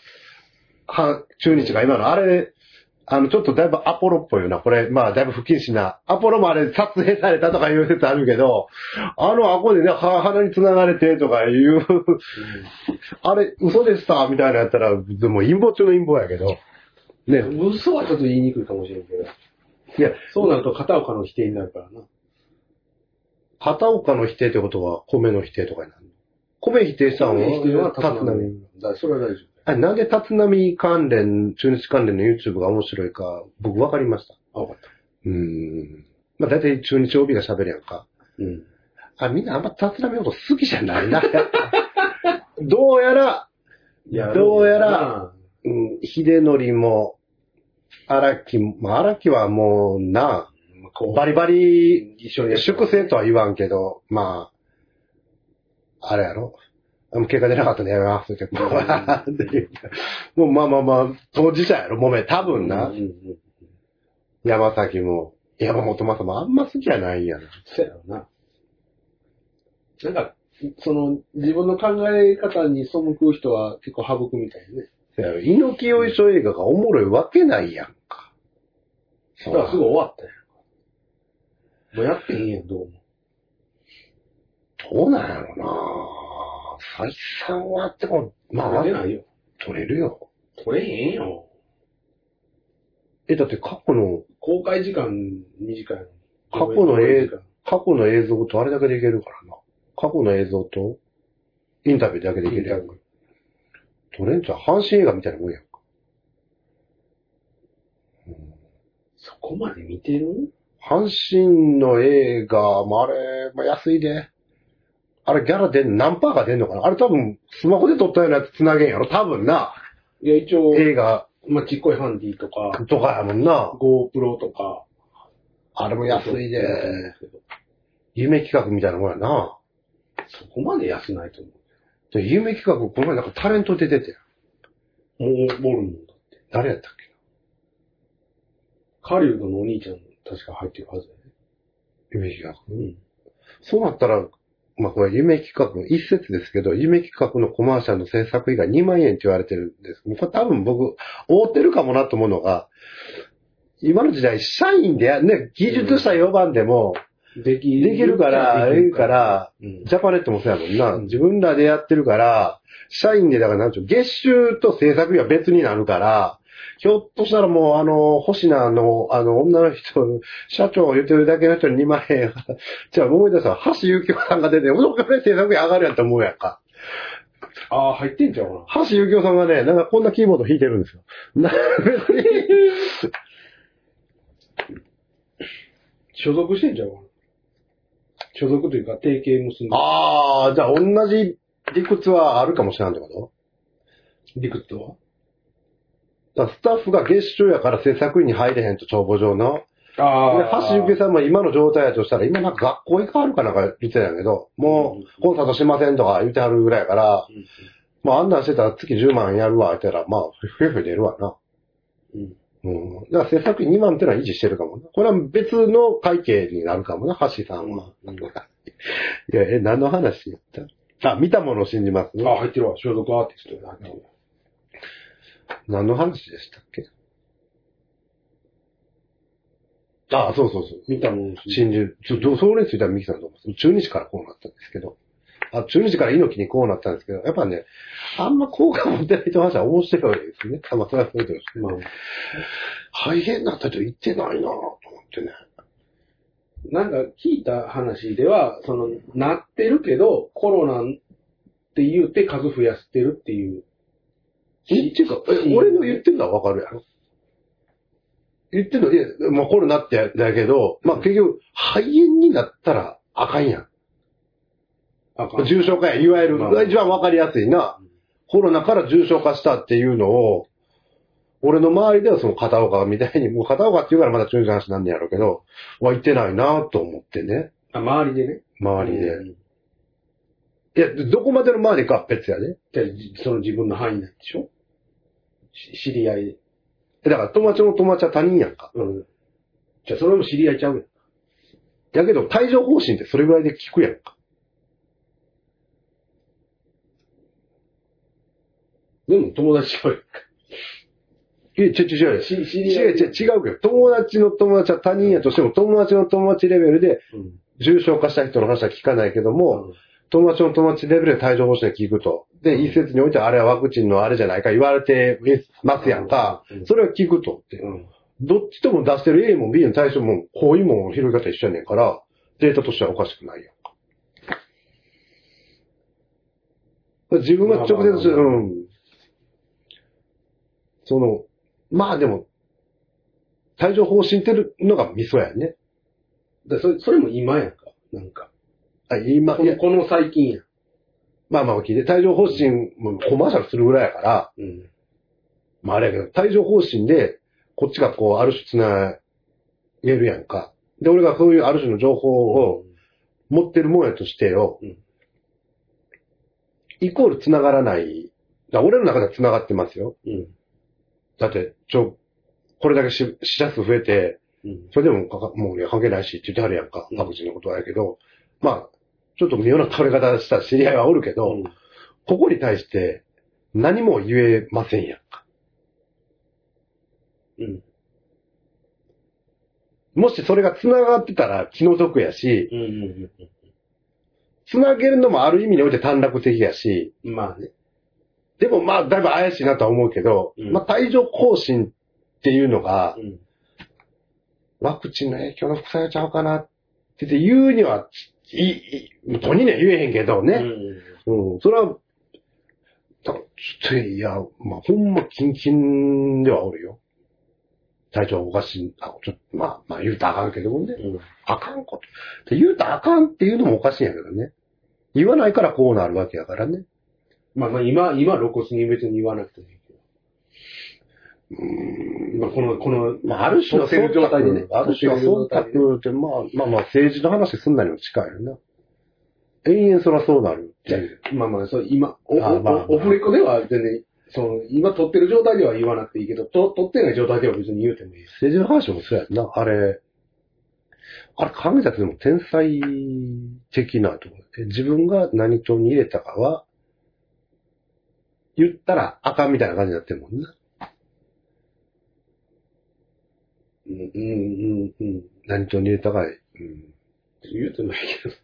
Speaker 2: は、中日が今のあれ、あの、ちょっとだいぶアポロっぽいよな。これ、まあ、だいぶ不謹慎な。アポロもあれ、撮影されたとかいう説あるけど、あの、あこでね、は鼻に繋がれてとかいう、あれ、嘘でした？みたいなやったら、でも陰謀中の陰謀やけど。ね。
Speaker 1: 嘘はちょっと言いにくいかもしれんけど。
Speaker 2: いや、
Speaker 1: そうなると片岡の否定になるからな。
Speaker 2: 片岡の否定ってことは、米の否定とかになるの？米否定したの
Speaker 1: は
Speaker 2: は、立浪。
Speaker 1: だそれは大丈
Speaker 2: あれなんで立浪関連、中日関連の YouTube が面白いか、僕分かりました。
Speaker 1: 夫。あ、分かった。
Speaker 2: うーん。まあ大体中日 OB が喋るやんか。
Speaker 1: うん。
Speaker 2: あ、みんなあんま立浪のこと好きじゃないな。どうやら、
Speaker 1: いや
Speaker 2: どうやら、うん、秀則も、荒木も、まあ荒木はもうな、バリバリ、
Speaker 1: 一緒に
Speaker 2: 粛清とは言わんけど、まあ、あれやろ。あもう結果出なかったん でやめますって。もうまあまあまあ、当事者やろ、もめ、多分な。
Speaker 1: うんうんうん。
Speaker 2: 山崎も、山本正もあんま好きじゃないやな。
Speaker 1: そうやろな。なんか、その、自分の考え方に背く人は結構省くみたいね。
Speaker 2: せやろ猪木よいしょ映画がおもろいわけないやんか。
Speaker 1: だからすぐ終わったやん。もうやってへんやん、どうも。
Speaker 2: どうなんやろな再三はあっても、まあ、
Speaker 1: 出ないよ。
Speaker 2: 撮れるよ。
Speaker 1: 取れへんよ。
Speaker 2: え、だって過去の、
Speaker 1: 公開時間短いの。
Speaker 2: 過去の映
Speaker 1: 上映時間
Speaker 2: 過去の映像とあれだけでいけるからな。過去の映像と、インタビューだけでいけるやんか。撮れんちゃう阪神映画みたいなもんやんか。
Speaker 1: そこまで見てる？
Speaker 2: 阪神の映画もあれ、まあ、安いで。あれギャラ出ん、何パーか出んのかな？あれ多分、スマホで撮ったようなやつ繋げんやろ？多分な。
Speaker 1: いや、一応、
Speaker 2: 映画
Speaker 1: まあ、ちっこいハンディとか、
Speaker 2: とかやもんな。
Speaker 1: GoPro とか。
Speaker 2: あれも安いで。
Speaker 1: そ
Speaker 2: 夢企画みたいなもんやな。
Speaker 1: こまで安ないと思
Speaker 2: で夢企画、この前なんかタレント出てて。
Speaker 1: う。もう、ボルモンだって。
Speaker 2: 誰やったっけ？
Speaker 1: カリウドのお兄ちゃんも確か入ってるはずだよね。
Speaker 2: 夢企画？
Speaker 1: うん。
Speaker 2: そうなったら、まあこれ夢企画の一説ですけど、夢企画のコマーシャルの制作費が2万円って言われてるんです。これ多分僕、覆ってるかもなと思うのが、今の時代、社員でや、ね、技術者4番でも、
Speaker 1: でき
Speaker 2: できるから、いいか、ら、
Speaker 1: うん。
Speaker 2: ジャパネットもそうやもんな。
Speaker 1: うん
Speaker 2: 自分らでやってるから、社員で、だからなんちゅう、月収と制作費は別になるから、ひょっとしたらもう、あの、星名の、あの、女の人、社長言ってるだけの人に2万円、じゃあ思い出したら、橋幸夫さんが出て、お金制作費上がるやんと思うやんか。
Speaker 1: ああ、入ってんちゃうかな。
Speaker 2: 橋幸夫さんがね、なんかこんなキーボード弾いてるんですよ。な別に、
Speaker 1: 所属してんちゃうかな。所属というか、提携結んで。
Speaker 2: あー、じゃあ同じ理屈はあるかもしれないってこと？
Speaker 1: リクットは？
Speaker 2: だからスタッフが月収やから制作費に入れへんと帳簿上の。
Speaker 1: あ
Speaker 2: で、橋幸夫さんも今の状態やとしたら、今なんか学校行かはるかなんか言ってたんやけど、もうコンサートしませんとか言ってはるぐらいやから、
Speaker 1: うん
Speaker 2: まあ案内してたら月10万やるわ、言ったら、まあ、ふよふよ出るわな。
Speaker 1: うん。
Speaker 2: うん。だから制作費2万ってのは維持してるかもな。これは別の会計になるかもな、橋さんは。
Speaker 1: うん
Speaker 2: いや、え、何の話やった？あ、見たものを信じますね。
Speaker 1: あ、入ってるわ。所属アーティストで入ってるわ。
Speaker 2: 何の話でしたっけ？ああ、そうそうそう。
Speaker 1: 見たもん
Speaker 2: 珠。ちょ、どうそれについてはミキさんどう思います中日からこうなったんですけど。あ、中日から猪木にこうなったんですけど、やっぱね、あんま効果持ってない人の話は面白いですね。たまそれはそうですけど。
Speaker 1: まあ、
Speaker 2: 肺炎になった人言ってないなぁと思ってね。
Speaker 1: なんか聞いた話では、その、なってるけど、コロナって言うて数増やしてるっていう。
Speaker 2: え、っていうか、え、俺の言ってるのはわかるやろ言ってるの、いや、まあコロナってだけど、まあ結局、肺炎になったらあかんやん。
Speaker 1: あかん
Speaker 2: 重症化や、いわゆる、
Speaker 1: まあ
Speaker 2: 一番わかりやすいな。コロナから重症化したっていうのを、俺の周りではその片岡みたいに、もう片岡って言うからまだ中話なんねやろうけど、は言ってないなと思ってね。
Speaker 1: あ周りでね。
Speaker 2: 周りで。
Speaker 1: うん
Speaker 2: いや、どこまでの周りかは別やね。
Speaker 1: その自分の範囲なんでしょし知り合いで。
Speaker 2: だから友達の友達は他人やんか。
Speaker 1: うん。じゃあそれも知り合いちゃうやん。
Speaker 2: やけど、帯状疱疹ってそれぐらいで効くやんか。
Speaker 1: でも友達ちゃう
Speaker 2: いや、違う違う違う。違う違う違うけど、友達の友達は他人やとしても、友達の友達レベルで
Speaker 1: うん。
Speaker 2: 重症化した人の話は聞かないけども、
Speaker 1: うん
Speaker 2: 友達の友達レベルで帯状疱疹で聞くと。で、一説においてはあれはワクチンのあれじゃないか言われてますやんか
Speaker 1: うん。
Speaker 2: それは聞くとって。
Speaker 1: うん。
Speaker 2: どっちとも出してる A も B の対象も、こういうもん広げ方一緒やねんから、データとしてはおかしくないやんか。自分が直接、うん。その、まあでも、帯状疱疹ってるのがミソやね。
Speaker 1: でそれ、それも今やんか。なんか。
Speaker 2: あ、今、いや
Speaker 1: この、、この最近やん。
Speaker 2: まあまあ聞いて、帯状疱疹もコマーシャルするぐらいやから、
Speaker 1: うん。
Speaker 2: まああれやけど、帯状疱疹で、こっちがこう、ある種つなげるやんか。で、俺がそういうある種の情報を持ってるもんやとしてよ、
Speaker 1: うん
Speaker 2: イコール繋がらない。だ俺の中では繋がってますよ。
Speaker 1: うん。
Speaker 2: だって、ちょ、これだけ死死者数増えて、
Speaker 1: うん。
Speaker 2: それでもかか、もう関係ないしって言ってはるやんか
Speaker 1: う。ん
Speaker 2: ワクチンのことはやけど、まあ、ちょっと妙な取れ方した知り合いはおるけど、
Speaker 1: うん
Speaker 2: ここに対して何も言えませんやんか。
Speaker 1: うん。
Speaker 2: もしそれが繋がってたら気の毒やし、
Speaker 1: うんうん
Speaker 2: 繋げるのもある意味において短絡的やし、
Speaker 1: うん。まあね。
Speaker 2: でもまあだいぶ怪しいなとは思うけど、
Speaker 1: うん
Speaker 2: まあ帯状疱疹っていうのが
Speaker 1: う、ん。
Speaker 2: ワクチンの影響の副作用ちゃうかなって言うには、いい、いとにね言えへんけどね。
Speaker 1: うん。
Speaker 2: うん、それは、たちょっと、いや、まあ、ほんま、キンキンではおるよ。体調おかしい、あ、ちょっと、まあ、まあ、言うたらあかんけどもね。
Speaker 1: うん。
Speaker 2: あかんこと。で言うたらあかんっていうのもおかしいんやけどね。言わないからこうなるわけやからね。
Speaker 1: まあまあ今、今露骨に別に言わなくてもいい。
Speaker 2: うん。
Speaker 1: 今この、この、
Speaker 2: まあ、ある種の
Speaker 1: 撮ってる状態でね。
Speaker 2: ある種の忖度って、まあ、まあまあ、政治の話すんなにも近いよな。延々そらそうなるっていう。
Speaker 1: まあまあ、そう、今、お、
Speaker 2: あまあ
Speaker 1: お、オフレコでは全然、その、今撮ってる状態では言わなくていいけど、と撮ってない状態では別に言うてもいいし。
Speaker 2: 政治の話もそうやんな。あれ、あれ考えたらでも天才的なところで、自分が何とに入れたかは、言ったらあかんみたいな感じになってるもんな。
Speaker 1: うん、うん、うん、うん。
Speaker 2: 何とに入れたか、うん。
Speaker 1: 言うてもいけど。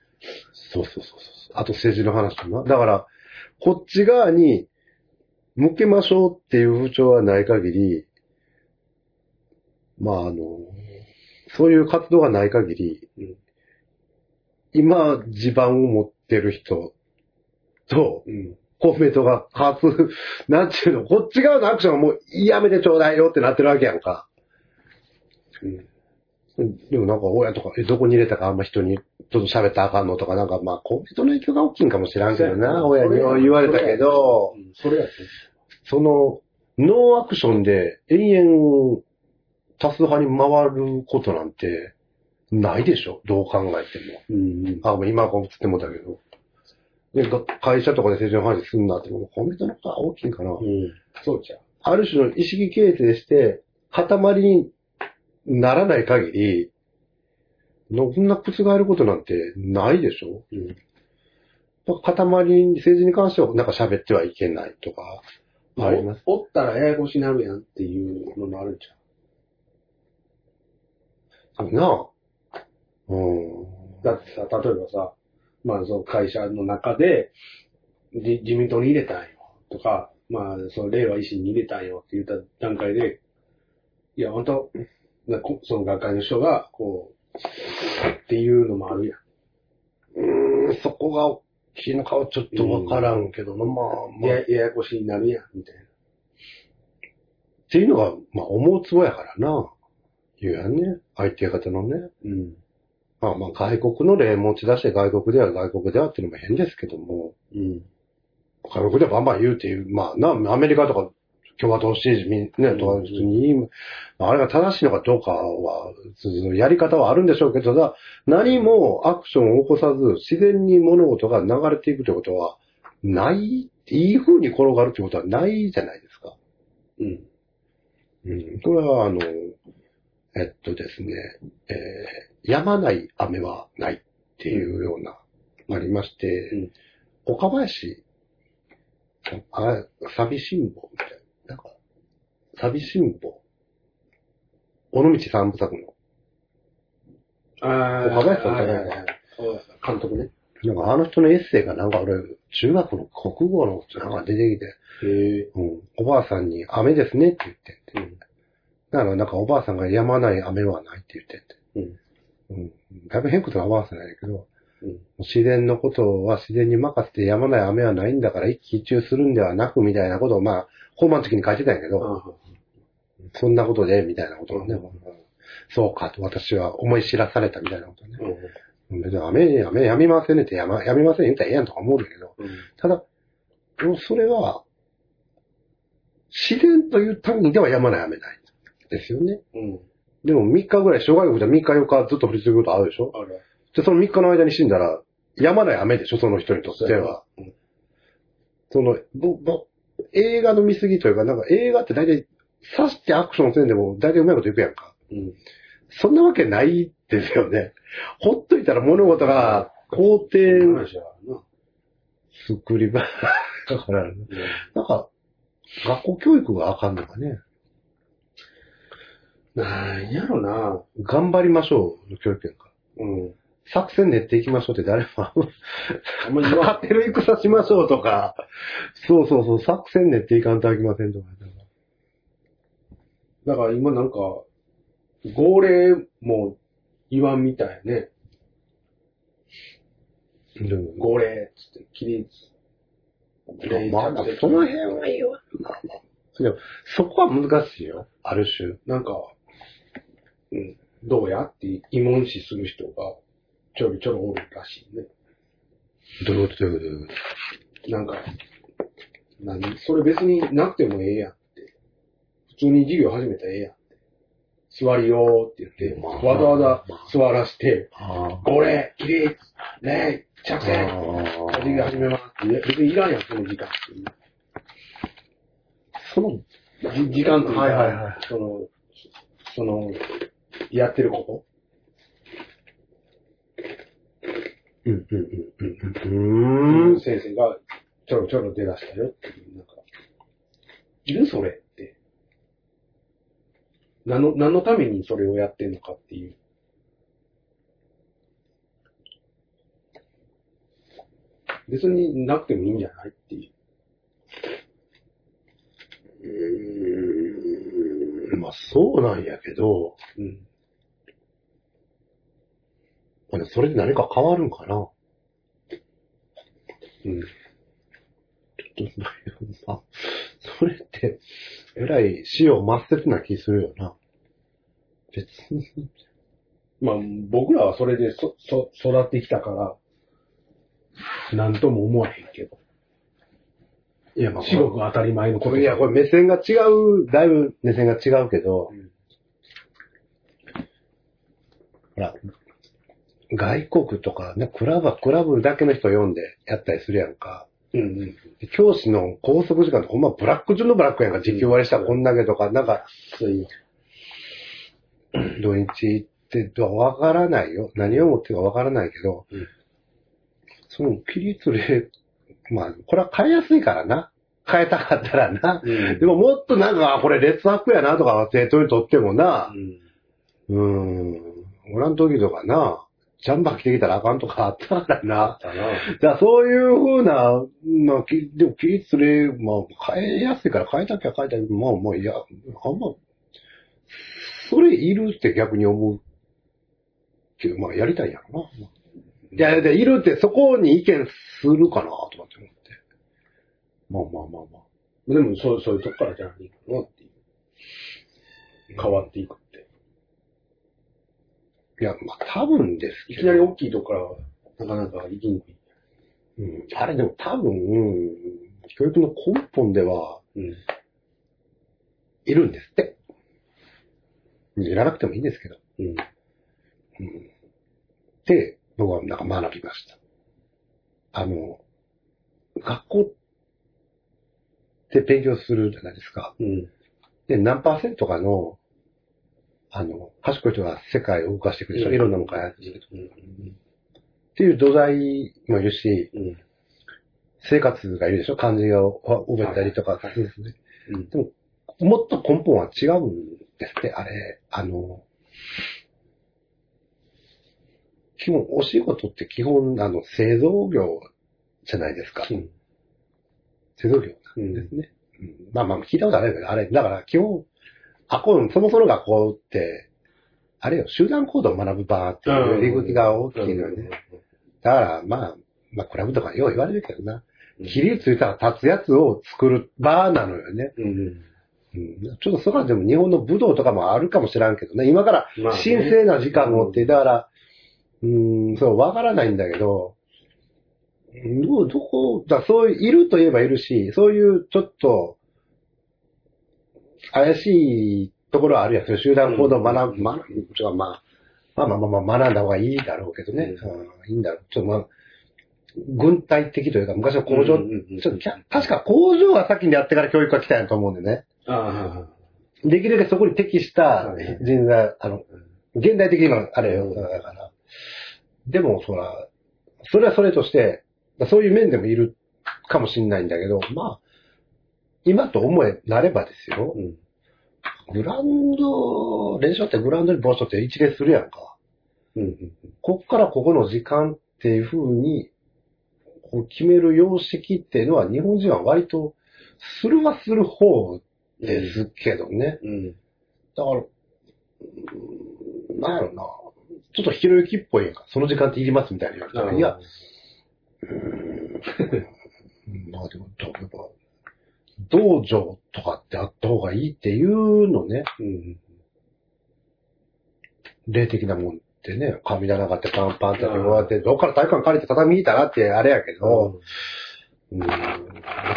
Speaker 2: そうそうそうそう。あと政治の話もな。だから、こっち側に向けましょうっていう風潮はない限り、まああの、そういう活動がない限り、
Speaker 1: うん
Speaker 2: 今地盤を持ってる人と、
Speaker 1: うん。
Speaker 2: 公明党が勝つ、なんていうの、こっち側のアクションはもうやめてちょうだいよってなってるわけやんか。
Speaker 1: うん。
Speaker 2: でもなんか親とか、え、どこに入れたかあんま人にちょっと喋ったらあかんのとか、なんかまあ、公明党の影響が大きいんかもしらんけどな、親には言われたけど、
Speaker 1: うんそれや。
Speaker 2: その、ノーアクションで延々多数派に回ることなんてないでしょ？どう考えて
Speaker 1: うん。うん。
Speaker 2: も。あ、もう今は映ってもだけど。で、が会社とかで政治の話すんなって、もうコメントの方が大きいんかな。
Speaker 1: うん。そうちゃう。
Speaker 2: ある種の意識形成して、塊にならない限り、のそんな覆ることなんてないでしょ？
Speaker 1: うん。
Speaker 2: 塊に、政治に関してはなんか喋ってはいけないとか、あります。
Speaker 1: おおったらややこしなるやんっていうのもあるんちゃ
Speaker 2: なあ。うん。
Speaker 1: だってさ、例えばさ、まあその会社の中で、じ自民党に入れたんよとか、まあその令和維新に入れたんよって言った段階で、いや、本当なこその学会の人が、こう、っていうのもあるやん。
Speaker 2: うーん、そこが大きいのかはちょっとわからんけどな、まあ、まあ、
Speaker 1: や
Speaker 2: っ
Speaker 1: ややこしになるやん、みたいな。
Speaker 2: ていうのが、まあ、思うつぼやからな。言うやんね。相手方のね。
Speaker 1: うん。
Speaker 2: まあまあ、外国の例持ち出して外国では外国ではっていうのも変ですけども、
Speaker 1: うん。
Speaker 2: 外国ではバンバン言うっていう、まあな、アメリカとか共和党支持、みね、とか普通にいい、まああれが正しいのかどうかは、やり方はあるんでしょうけど、だ何もアクションを起こさず、自然に物事が流れていくということは、ない、いい風に転がるということはないじゃないですか。
Speaker 1: うん。
Speaker 2: うん。これは、あの、えっとですね、えー、止まない雨はないっていうような、ありまして、
Speaker 1: うん
Speaker 2: 岡林、あ、寂しんぼみたいな、なんか、寂しんぼ、尾道三部作の、
Speaker 1: あ
Speaker 2: 岡林さんじゃない
Speaker 1: はいはいはい監督ね。
Speaker 2: なんかあの人のエッセイがなんか俺、中学の国語のなんか出てきて、
Speaker 1: へえ。
Speaker 2: うん、おばあさんに雨ですねって言ってて、
Speaker 1: うん。
Speaker 2: だからなんかおばあさんが止まない雨はないって言ってて、
Speaker 1: うん。
Speaker 2: うん。だいぶ変屈なおばあさんやけど、
Speaker 1: うん。
Speaker 2: 自然のことは自然に任せて止まない雨はないんだから一喜一憂するんではなくみたいなことをまあ、本番の時に書いてたんやけど、
Speaker 1: あ
Speaker 2: そんなことで、みたいなことをね、
Speaker 1: うん
Speaker 2: そうかと私は思い知らされたみたいなことね。
Speaker 1: うん。
Speaker 2: 別に雨、雨、やみませんねってやま、やみません言ったらええやんとか思うんだけど、
Speaker 1: うん。
Speaker 2: ただ、それは、自然という単位では止まない雨ない。ですよね。
Speaker 1: うん。
Speaker 2: でも3日ぐらい、諸外国じゃ3日4日ずっと降り続くことあるでしょ
Speaker 1: ある。
Speaker 2: で、その3日の間に死んだら、止まない雨でしょその人にとっては。
Speaker 1: うん。
Speaker 2: その、ぼ、ぼ、映画の見過ぎというか、なんか映画って大体、刺してアクションせんでも大体うまいこといくやんか。
Speaker 1: うん。
Speaker 2: そんなわけないですよね。ほっといたら物事が工程
Speaker 1: 話はな。
Speaker 2: 作り場だから、なんか、学校教育があかんのかね。
Speaker 1: なんやろな。
Speaker 2: 頑張りましょうの教育やんか。
Speaker 1: うん。
Speaker 2: 作戦練っていきましょうって誰も、
Speaker 1: あんまり言わ
Speaker 2: 勝てる戦しましょうとか、そうそうそう、作戦練っていかんとあきませんとか。
Speaker 1: だから今なんか、号令も言わんみたいね。
Speaker 2: でも
Speaker 1: 号令っつって、起立。
Speaker 2: まあまあ、その辺はいいよ。まあまあ。でも、そこは難しいよ。ある種。
Speaker 1: なんか、うん、どうやって疑問視する人がちょろちょろおるらしいね。
Speaker 2: どういうこと？どういうこと？
Speaker 1: なんか、何それ別になくてもええやんって。普通に授業始めたらええやんって。座りよーって言って、
Speaker 2: まあ
Speaker 1: わざわざ座らして、
Speaker 2: あ
Speaker 1: これ、起立、ね着
Speaker 2: あ
Speaker 1: 線、授業始めますって。いや別にいらんやん、その時間っていう。
Speaker 2: その、
Speaker 1: じ時間というか、
Speaker 2: はいはいはい
Speaker 1: その、その、やってるこ先生がちょろちょろ出だしたよっていう、なん。か、いるそれって。何の、何のためにそれをやってん。のかっていう。別になくてもいいん。じゃないっていう。
Speaker 2: うーん。まあそうなん。やけど、
Speaker 1: うん。
Speaker 2: それで何か変わるんかな
Speaker 1: うん。
Speaker 2: ちょっと、まあ、それって、えらい死を抹殺な気するよな。別に。
Speaker 1: まあ、僕らはそれでそ、そ、育ってきたから、なんとも思わへんけど。
Speaker 2: いや、ま
Speaker 1: 至極当たり前のこと
Speaker 2: いや、これ目線が違う、だいぶ目線が違うけど、
Speaker 1: うん
Speaker 2: ほら、外国とかね、クラブはクラブだけの人読んでやったりするやんか。
Speaker 1: うんうん。
Speaker 2: で教師の拘束時間ってほんまブラック中のブラックやんか。時給割りしたらこんだけとか、なんか、
Speaker 1: そういう。
Speaker 2: 土日ってわからないよ。何を思ってるかわからないけど、
Speaker 1: うん
Speaker 2: その規律で、まあ、これは変えやすいからな。変えたかったらな。
Speaker 1: うん
Speaker 2: でももっとなんか、あこれ劣悪やなとか生徒にとってもな、
Speaker 1: うん
Speaker 2: うーん。おらん時とかな、ジャンバー着てきたらあかんとかあったからな。
Speaker 1: だな。
Speaker 2: だからそういうふうな、まあ、きでも、起立例、まあ、変えやすいから変えたきゃ変えたけど、まあ、まあ、いや、あんま、それいるって逆に思うけど、まあ、やりたいんやろな。いや、で、いるってそこに意見するかな、とかって思って。まあまあまあまあ。
Speaker 1: でも、そう、そういうとこからじゃないかなっていう。変わっていく。
Speaker 2: いや、まあ多分です。
Speaker 1: いきなり大きいとこから、なかなか行きにくい。
Speaker 2: うん。あれでも多分、教育の根本では、
Speaker 1: うん。
Speaker 2: いるんですって。いらなくてもいいんですけど。
Speaker 1: うん。
Speaker 2: うん。で、僕はなんか学びました。あの、学校って勉強するじゃないですか。
Speaker 1: うん。
Speaker 2: で、何パーセントかの、あの、賢い人が世界を動かしていくでしょ。
Speaker 1: うん
Speaker 2: いろんなのがやってる。
Speaker 1: うん。
Speaker 2: っていう土台もいるし、
Speaker 1: うん。
Speaker 2: 生活がいるでしょ漢字を覚えたりとかするんですね。
Speaker 1: うん。
Speaker 2: もっと根本は違うんですって、あれ。あの、基本、お仕事って基本、あの、製造業じゃないですか。
Speaker 1: うん。
Speaker 2: 製造業なんですね。うんまあまあ、聞いたことあるけど、あれ、だから基本、あ、こう、そもそもの学校って、あれよ、集団行動を学ぶ場っていう入り口が大きいのよね。だから、まあ、まあ、クラブとかよう言われるけどな。切りついたら立つやつを作る場なのよね。
Speaker 1: うん。
Speaker 2: うん、ちょっとそこはでも日本の武道とかもあるかもしらんけどね。今から神聖な時間をって、だから、うーん、そう、わからないんだけど、どう、どこ、だそういう、いるといえばいるし、そういうちょっと、怪しいところはあるやつよ。集団行動を学ぶ、学ぶ、ちょまあ、まあまあまあまあ学んだ方がいいだろうけどね。
Speaker 1: う
Speaker 2: うん、いいんだろう。ちょっとまあ、軍隊的というか、昔の工場、ちょっと確か工場が先にやってから教育が来たんやと思うんでね。
Speaker 1: あ
Speaker 2: できるだけそこに適した
Speaker 1: はい
Speaker 2: 人材、あの、現代的にはあれよ、
Speaker 1: うん
Speaker 2: だから。でも、そら、それはそれとして、そういう面でもいるかもしれないんだけど、まあ、今と思えなればですよ
Speaker 1: あ。う。ん。
Speaker 2: グラウンド、練習ってグラウンドに帽子って一礼するやんか。
Speaker 1: うん。
Speaker 2: こっからここの時間っていう風に、こう決める様式っていうのは日本人は割とするはする方ですけどね。
Speaker 1: うん。
Speaker 2: だから、うーんなんやろな。ちょっとひろゆきっぽいやんか。その時間っていりますみたいに言われたら。いや、うーん。まあでも、例えば、道場とかってあった方がいいっていうのね。
Speaker 1: うん。
Speaker 2: 霊的なもんってね、神棚があってパンパンってこうやって、どっから体育館借りて畳引いたらってあれやけど、うん。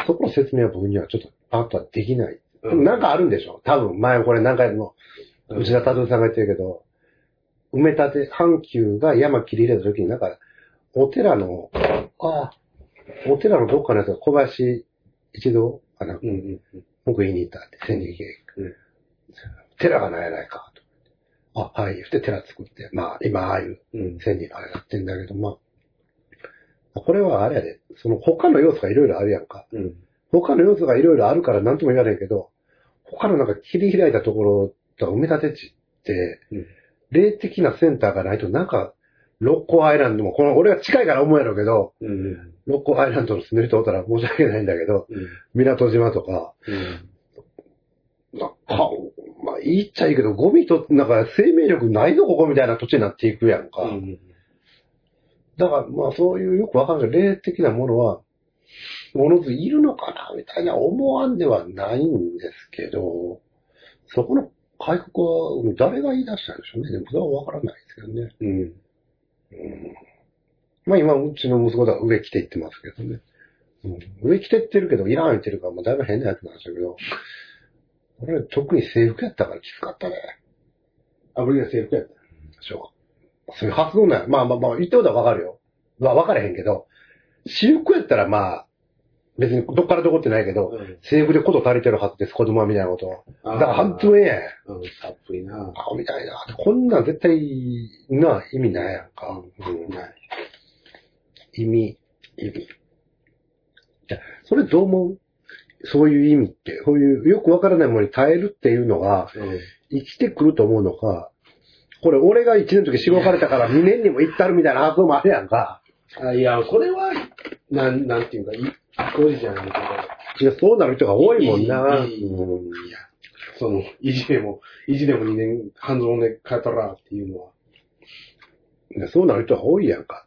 Speaker 2: そこの説明は僕にはちょっとパンとはできない。でもなんかあるんでしょ多分、前これ何回も、内田達さんが言ってるけど、埋め立て、阪急が山切り入れた時になんか、お寺の、ああ、お寺のどっかのやつが小林一度、あの、
Speaker 1: うん。うん。
Speaker 2: 僕言いに行ったって、千里駅。
Speaker 1: うん
Speaker 2: 寺がないやないか、と。あ、はい、言って寺作って、まあ、今、ああいう
Speaker 1: うん。
Speaker 2: 千里あれやってんだけど、まあ、これはあれやで、その他の要素がいろいろあるやんか。
Speaker 1: うん。
Speaker 2: 他の要素がいろいろあるから何とも言わないけど、他のなんか切り開いたところとか埋め立て地って、
Speaker 1: うん
Speaker 2: 霊的なセンターがないとなんか、六甲アイランドも、この、俺は近いから思うやろうけど、
Speaker 1: うん。
Speaker 2: 六甲アイランドの住んでる人おったら申し訳ないんだけど、
Speaker 1: うん。
Speaker 2: 港島とか、
Speaker 1: うん。
Speaker 2: なんか、まあ、言っちゃいいけど、ゴミと、なんか生命力ないぞ、ここみたいな土地になっていくやんか。
Speaker 1: うん。
Speaker 2: だから、まあ、そういうよくわかんない霊的なものは、ものずいるのかな、みたいな思わんではないんですけど、そこの改革は誰が言い出したんでしょうね。でもそれはわからないですけどね。
Speaker 1: うん。
Speaker 2: まあ今、うちの息子が上着て行ってますけどね。うん、上着てってるけど、いらん言ってるから、まあだいぶ変なやつなんですけど、俺特に制服やったからきつかったね。
Speaker 1: あぶりが制服やった。
Speaker 2: しょう。そういう発想なんや。まあまあまあ、言ったことはわかるよ。まあわからへんけど、私服やったらまあ、別にどっからどこってないけど、
Speaker 1: うん
Speaker 2: 制服でこと足りてるはずです、子供はみたいなこと。だから半分ええやん。
Speaker 1: うん。たっぷりな。
Speaker 2: あ、みたいな。こんなん絶対、な、意味ないやんか。
Speaker 1: うん。ない。
Speaker 2: 意味、意味。それどう思う？そういう意味って、そういうよくわからないものに耐えるっていうのが、
Speaker 1: うん。
Speaker 2: 生きてくると思うのか、これ俺が1年の時しごかれたから2年にも行ったるみたいな発想もあるやんか。
Speaker 1: あいや、これは、なん、なんていうか、い当時じゃないけ
Speaker 2: いや、そうなる人が多いもんな。
Speaker 1: いいいい
Speaker 2: うん
Speaker 1: ど、いや、その、意地でも、意地でも2年半蔵で帰ったらっていうのは、
Speaker 2: いやそうなる人が多いやんか。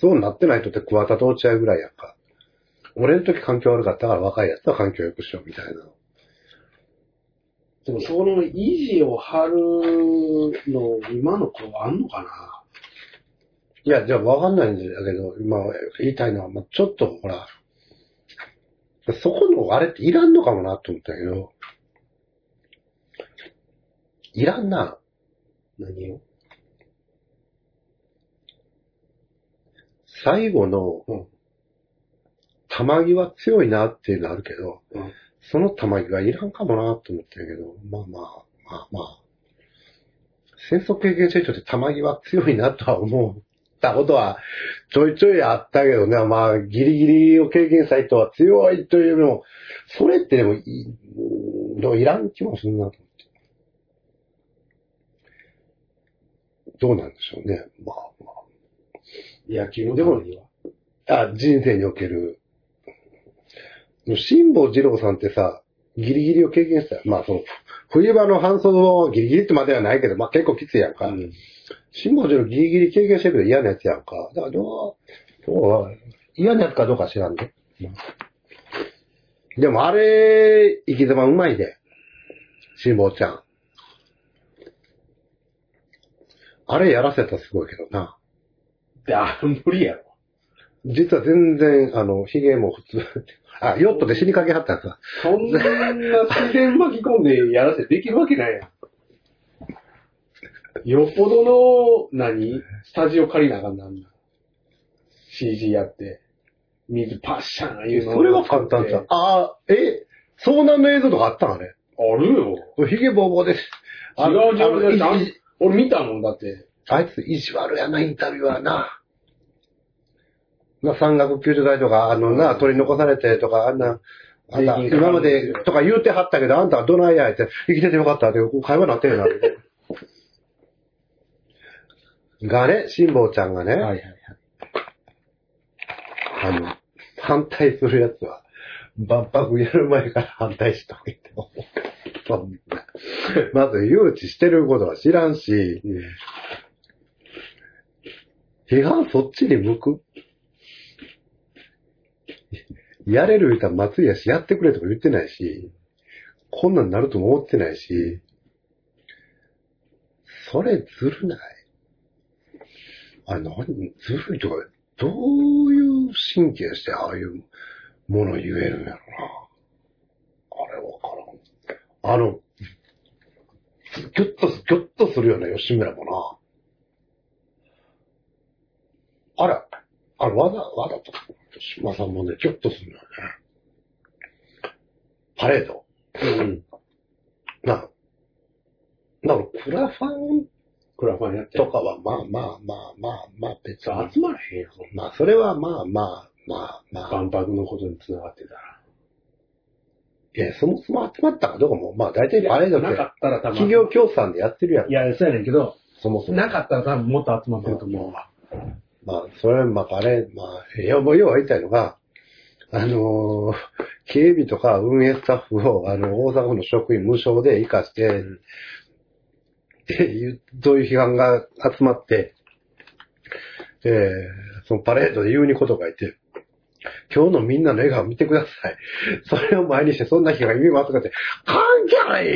Speaker 2: そうなってない人って桑田と落合ぐらいやんか。俺の時環境悪かったから若いやつは環境良くしようみたいな。
Speaker 1: でもその維持を張るの、今の子あんのかな？い
Speaker 2: や、じゃあわかんないんだけど、今言いたいのは、まあ、ちょっとほら、そこのあれっていらんのかもなと思ったけど、いらんな。
Speaker 1: 何を？
Speaker 2: 最後の
Speaker 1: うん、
Speaker 2: 玉木は強いなっていうのあるけど、
Speaker 1: うん。
Speaker 2: その玉木がいらんかもなと思ったけど、まあまあ、まあまあ、戦争経験者にとって玉木は強いなとは思ったことはちょいちょいあったけどね、まあギリギリを経験した人は強いというよりも、それってでもいでもいらん気もするなと思って。どうなんでしょうね。まあま
Speaker 1: 野球のためには。
Speaker 2: あ。あ、人生における。辛坊二郎さんってさ、ギリギリを経験したよ。まあその、冬場の半袖をギリギリってまではないけど、まあ結構きついやんか。
Speaker 1: うん
Speaker 2: 辛坊二郎ギリギリ経験してるけど嫌なやつやんか。だからどう、どう嫌なやつかどうか知らんで。でもあれ、生き様うまいで。辛坊ちゃん。あれやらせたらすごいけどな。
Speaker 1: で、あ、無理やろ。
Speaker 2: 実は全然、あの、髭も普通。あ、ヨットで死にかけはったやつだ。
Speaker 1: そんな自然巻き込んでやらせできるわけないやん。よっぽどの、何？スタジオ借りなあかんなんだ。CG やって。水パッシャンいうの
Speaker 2: それは簡単さ。ああ、え、遭難の映像とかあったんあれ？
Speaker 1: あるよ。
Speaker 2: 髭ボーボーです。あ
Speaker 1: 違
Speaker 2: の
Speaker 1: う違う違う。
Speaker 2: あの
Speaker 1: あん俺見たもんだって。
Speaker 2: あいつ意地悪やな、インタビュアーな。まあ、山岳救助隊とか、あのな、取り残されてとか、あんな、あんた、
Speaker 1: 税金かかる
Speaker 2: 今までとか言うてはったけど、あんたはどないやって、生きててよかったって、会話なってるな。がね、辛坊ちゃんがね、
Speaker 1: はいはい。
Speaker 2: あの、反対するやつは、万博やる前から反対しといても。そんなまず誘致してることは知らんし、批判そっちに向くやれる言うたら松井やし、やってくれとか言ってないし、こんなんなるとも思ってないし、それずるないあれ、何、ずるいとか、どういう神経してああいうもの言えるんやろな。あれわからん。あの、ギュッとす、ギュッとするような吉村もな。あら、あれ、わざ、わざと、島さんもね、ギュッとするのよね。パレード。
Speaker 1: うん。
Speaker 2: な、なんか、クラファン
Speaker 1: クラファンやって。
Speaker 2: とかは、まあまあまあまあまあ別に。
Speaker 1: 集まらへんやん。
Speaker 2: まあ、それはまあまあまあまあ。
Speaker 1: 万博のことに繋がってたら。
Speaker 2: いや、そもそも集まったかどうかも、まあ大体パレードって
Speaker 1: なかったら多分。
Speaker 2: 企業協賛でやってるやん
Speaker 1: い。や、そうやねんけど、
Speaker 2: そもそも。
Speaker 1: なかったら多分もっと集まってると思うわ。
Speaker 2: まあ、それはまあパレード、まあ、いや、もう要は言いたいのが、あのー警備とか運営スタッフを、あの、大阪府の職員無償で生かして、そういう批判が集まって、えー、そのパレードで言うにことがいて、今日のみんなの笑顔見てください。それを前にしてそんな批判意味ますかって、関係ない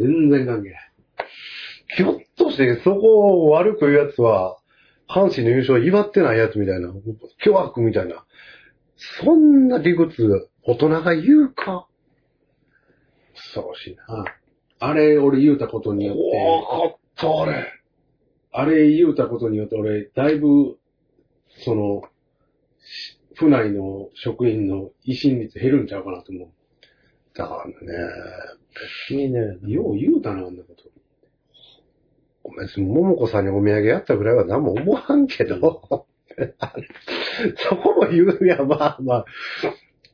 Speaker 1: 全然関係ない。
Speaker 2: ひょっとしてそこを悪く言うやつは、阪神の優勝を祝ってないやつみたいな、巨悪みたいな。そんな理屈、大人が言うか？
Speaker 1: 恐ろしいな。あれ、俺言うたことによって、
Speaker 2: 怖かった、あれ。
Speaker 1: あれ言うたことによって俺、だいぶ、その、し府内の職員の維新率減るんちゃうかなと思
Speaker 2: だからね、別にね、
Speaker 1: う。よう言うたな、あんなこと。
Speaker 2: 別に桃子さんにお土産やったぐらいは何も思わんけど、そこも言うや、まあまあ、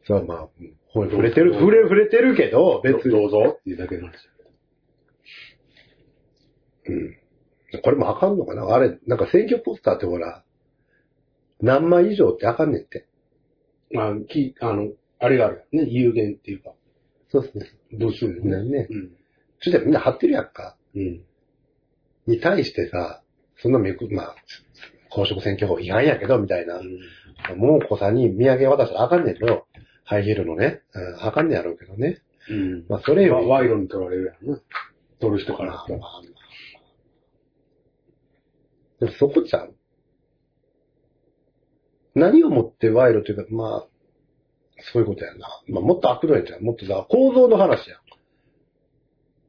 Speaker 2: そうまあ、ほ触れてる、触れ、触れてるけど、別に。
Speaker 1: どうぞっていうだけなんですよ。
Speaker 2: うん。これもあかんのかな？あれ、なんか選挙ポスターってほら、何枚以上ってあかんねんって。
Speaker 1: まあ、き、あの、あれがあるよね。有限っていうか、
Speaker 2: そうそう
Speaker 1: 部数。
Speaker 2: ねね。
Speaker 1: うん。
Speaker 2: そしたらみんな貼ってるやんか。
Speaker 1: うん。
Speaker 2: に対してさ、そんなめく、まあ、公職選挙法違反やけど、みたいな。もう子さんに土産渡したらあかんねんけど、ハイヒールのね、うん、あかんねんやろうけどね。
Speaker 1: うん。
Speaker 2: まあ、それよ
Speaker 1: まあ、
Speaker 2: り、
Speaker 1: 賄賂に取られるやろな。取る人からしたら。
Speaker 2: でもそこちゃう。何をもって賄賂というか、まあ、そういうことやな。まあ、もっと悪どいんちゃう。もっとさ、構造の話やん。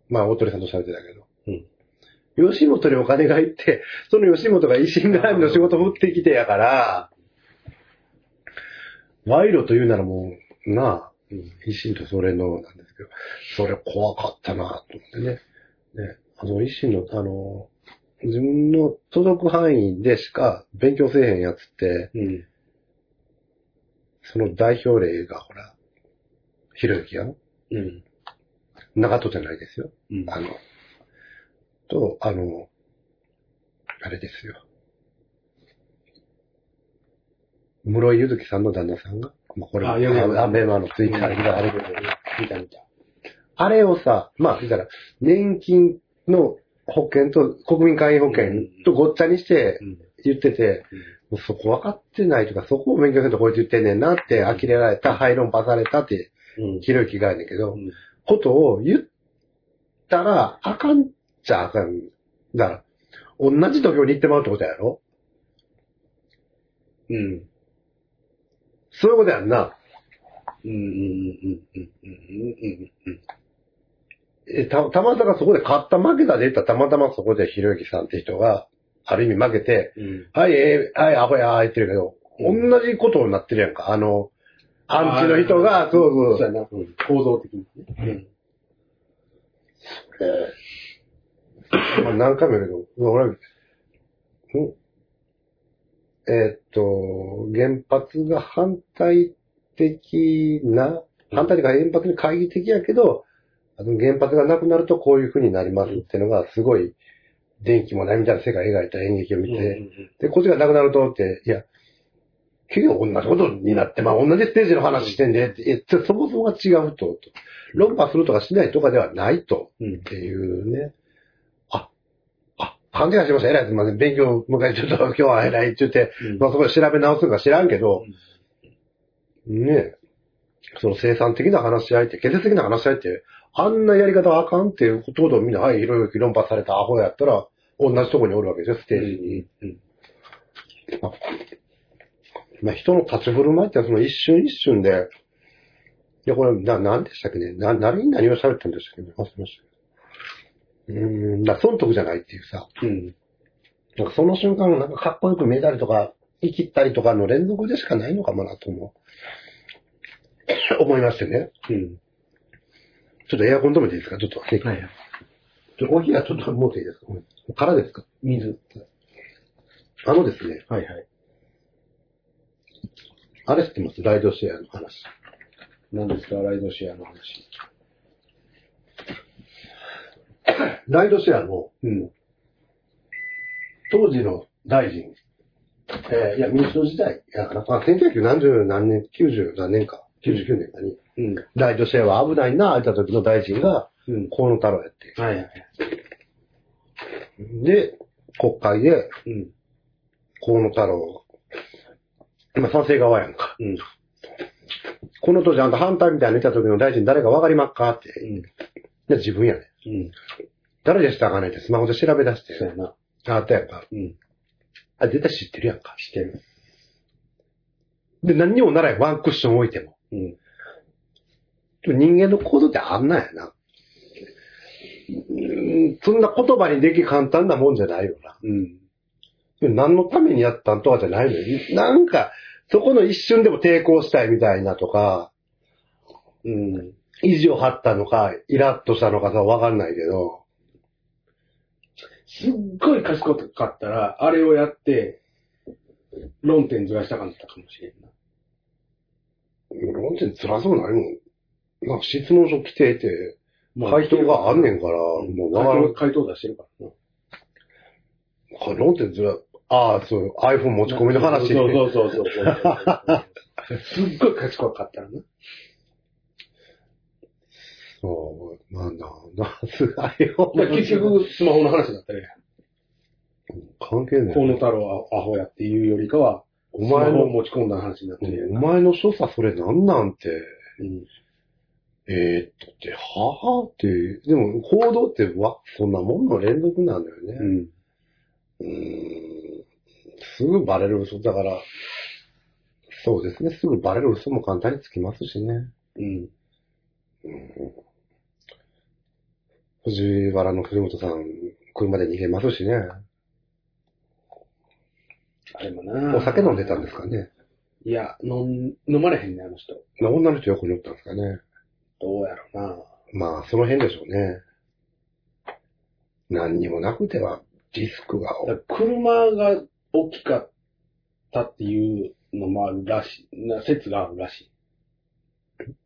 Speaker 2: まあ、大鳥さんと喋ってたけど。うん。吉本にお金が入って、その吉本が維新絡みの仕事を振ってきてやから、賄賂というならもう、なあ、維新とそれのなんですけど、それ怖かったなと思ってね。ね、あの維新の、あの、自分の届く範囲でしか勉強せえへんやつって、
Speaker 1: うん。
Speaker 2: その代表例がほら、ひろゆきやろ
Speaker 1: うん。
Speaker 2: 長門じゃないですよ。
Speaker 1: うん。
Speaker 2: あの、と、あの、あれですよ。室井ゆずきさんの旦那さんが、まあ、これ、
Speaker 1: あ
Speaker 2: アメマのツイッターで見たあれけど、
Speaker 1: 見た見た。
Speaker 2: あれをさ、まあ、言ったら、年金の保険と国民会員保険とごっちゃにして
Speaker 1: うん。
Speaker 2: 言ってて、もうそこ分かってないとか、そこを勉強せんとこいつ言ってんねんなって呆れられた、廃論化されたって、
Speaker 1: うん。
Speaker 2: ひろゆきがやねんけど、
Speaker 1: うん。
Speaker 2: ことを言ったら、あかんっちゃあかん。だから、同じ土俵に行ってまうってことやろ？
Speaker 1: うん。
Speaker 2: そういうことやんな。
Speaker 1: うん。うん。うん。うん。うん。うん。
Speaker 2: えた、たまたまそこで勝った負けたで言ったらたまたまそこでひろゆきさんって人が、ある意味負けて、
Speaker 1: うん。
Speaker 2: はい、えーはい、アホやー言ってるけど、
Speaker 1: うん
Speaker 2: 同じことになってるやんか。あの、アンチの人が、そうそう
Speaker 1: そうやな。うん。構造的にね。うん。
Speaker 2: まあ何回も言うけど、俺、んえーっと、原発が反対的な、反対的か原発に懐疑的やけど、あの原発がなくなるとこういう風になりますっていうのが、すごい、電気もないみたいな世界描いた演劇を見て、で、こっちがなくなるとって、いや、結局同じことになって、まあ同じステージの話してんで、えそもそもが違うと、と論破するとかしないとかではないと。
Speaker 1: うん。
Speaker 2: っていうね。あ、あ、勘違いしました。偉いすみません。勉強、もう一回ちょっと今日は偉いって言って、
Speaker 1: うん
Speaker 2: まあそこで調べ直すのか知らんけど、ねその生産的な話し合いって、建設的な話し合いって、あんなやり方はあかんっていうことをみんな、はい、いろいろ論破されたアホやったら、同じとこにおるわけですよ、ステージに。
Speaker 1: うん。
Speaker 2: まあ、人の立ち振る舞いってその一瞬一瞬で、いや、これ、な、なんでしたっけね？な、何に何を喋ったんでしたっけね？忘れましたけど。うーん、だ損得じゃないっていうさ。
Speaker 1: うん。
Speaker 2: なんかその瞬間、なんかかっこよく見えたりとか、生きったりとかの連続でしかないのかもなと思う。思いましてね。
Speaker 1: うん。
Speaker 2: ちょっとエアコン止めていいですか？ちょっと。
Speaker 1: はい。
Speaker 2: ちょコーヒーはちょっと持っていいですか？空ですか？水。あのですね、
Speaker 1: はいはい。
Speaker 2: あれ知ってます？ライドシェアの話。
Speaker 1: 何ですか、ライドシェアの話。
Speaker 2: ライドシェアの
Speaker 1: うん。
Speaker 2: 当時の大臣、えーいや、民主党時代やから、まあ、1990何十何年、90何年か、99年かに、
Speaker 1: うん。
Speaker 2: ライドシェアは危ないな、開いた時の大臣が、
Speaker 1: うん。
Speaker 2: 河野太郎やって。
Speaker 1: はいはい。
Speaker 2: で、国会で、
Speaker 1: うん。
Speaker 2: 河野太郎、今賛成側やんか。
Speaker 1: うん。
Speaker 2: この当時あんた反対みたいなの見た時の大臣誰かわかりまっかって。
Speaker 1: うん。
Speaker 2: で、自分やね。
Speaker 1: うん。
Speaker 2: 誰でしたかねってスマホで調べ出して。
Speaker 1: そうやな。
Speaker 2: あったやんか。
Speaker 1: うん。
Speaker 2: あ、絶対知ってるやんか。
Speaker 1: してる。
Speaker 2: で、何にもならんワンクッション置いても。
Speaker 1: うん。
Speaker 2: 人間の行動ってあんなんやな。うーんそんな言葉にでき簡単なもんじゃないよな。
Speaker 1: うん。
Speaker 2: 何のためにやったんとかじゃないのよ。なんか、そこの一瞬でも抵抗したいみたいなとか、
Speaker 1: うん。
Speaker 2: 意地を張ったのか、イラッとしたのかさ、わかんないけど、
Speaker 1: すっごい賢かったら、あれをやって、論点ずらしたかったかもしれんな。
Speaker 2: 論点辛そうないもん。なんか質問書来てて、回答があんねんから、もう
Speaker 1: 回答回答出してるからな。
Speaker 2: このってずら、ああ、そう、iPhone 持ち込みの話。
Speaker 1: そうそうそうそう。すっごい賢かったらな。
Speaker 2: そう、まあな、な、すごい
Speaker 1: だから結局、スマホの話だったね。
Speaker 2: 関係ない。
Speaker 1: 河野太郎はアホやっていうよりかは、
Speaker 2: お前の、
Speaker 1: 持ち込んだ話になってる
Speaker 2: お前の所作それなんなんて、
Speaker 1: うん。
Speaker 2: えー、っとって、はぁって、でも行動ってわ、そんなもんの連続なんだよね。
Speaker 1: うん。
Speaker 2: うーんすぐバレる嘘だから、そうですね、すぐバレる嘘も簡単につきますしね。
Speaker 1: うん。
Speaker 2: うん藤原の藤本さん、車で逃げますしね。
Speaker 1: あれもな
Speaker 2: お酒飲んでたんですかね。
Speaker 1: いや、飲ん、飲まれへんね、あの人。
Speaker 2: 女の人横におったんですかね。
Speaker 1: どうやろうな。
Speaker 2: まあ、その辺でしょうね。何にもなくては、リスクが、
Speaker 1: だから車が大きかったっていうのもあるらしい、な説があるらしい。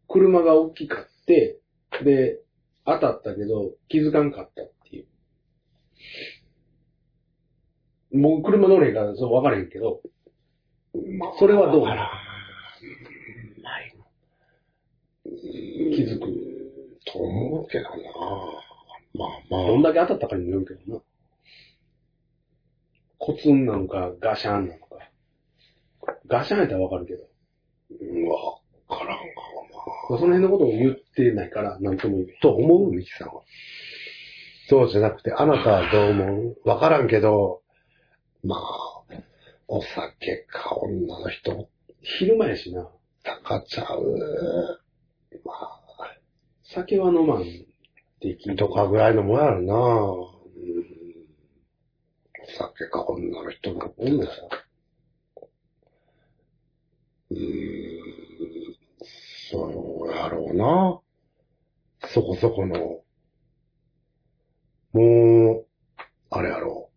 Speaker 1: 車が大きかって、で、当たったけど気づかんかったっていう。もう車乗れへんからそう分からへんけど、
Speaker 2: まあ
Speaker 1: それはどう
Speaker 2: あら
Speaker 1: 気づく。
Speaker 2: と思うけどな。まあまあ。
Speaker 1: どんだけ当たったかによるけどな。コツンなのか、ガシャンなのか。ガシャンやったらわかるけど。
Speaker 2: うんわからんか
Speaker 1: まあその辺のことを言ってないから、なんとも言え
Speaker 2: な。と思うミキさんは。そうじゃなくて、あなたはどう思う？わからんけど、まあ、お酒か女の人。
Speaker 1: 昼間やしな。
Speaker 2: 高ちゃう。まあ、
Speaker 1: 酒は飲まんできん
Speaker 2: とかぐらいのもんやろな。うん。酒か女の人なんて
Speaker 1: 女さ。
Speaker 2: うーん。そうやろうな。そこそこの。もう、あれやろ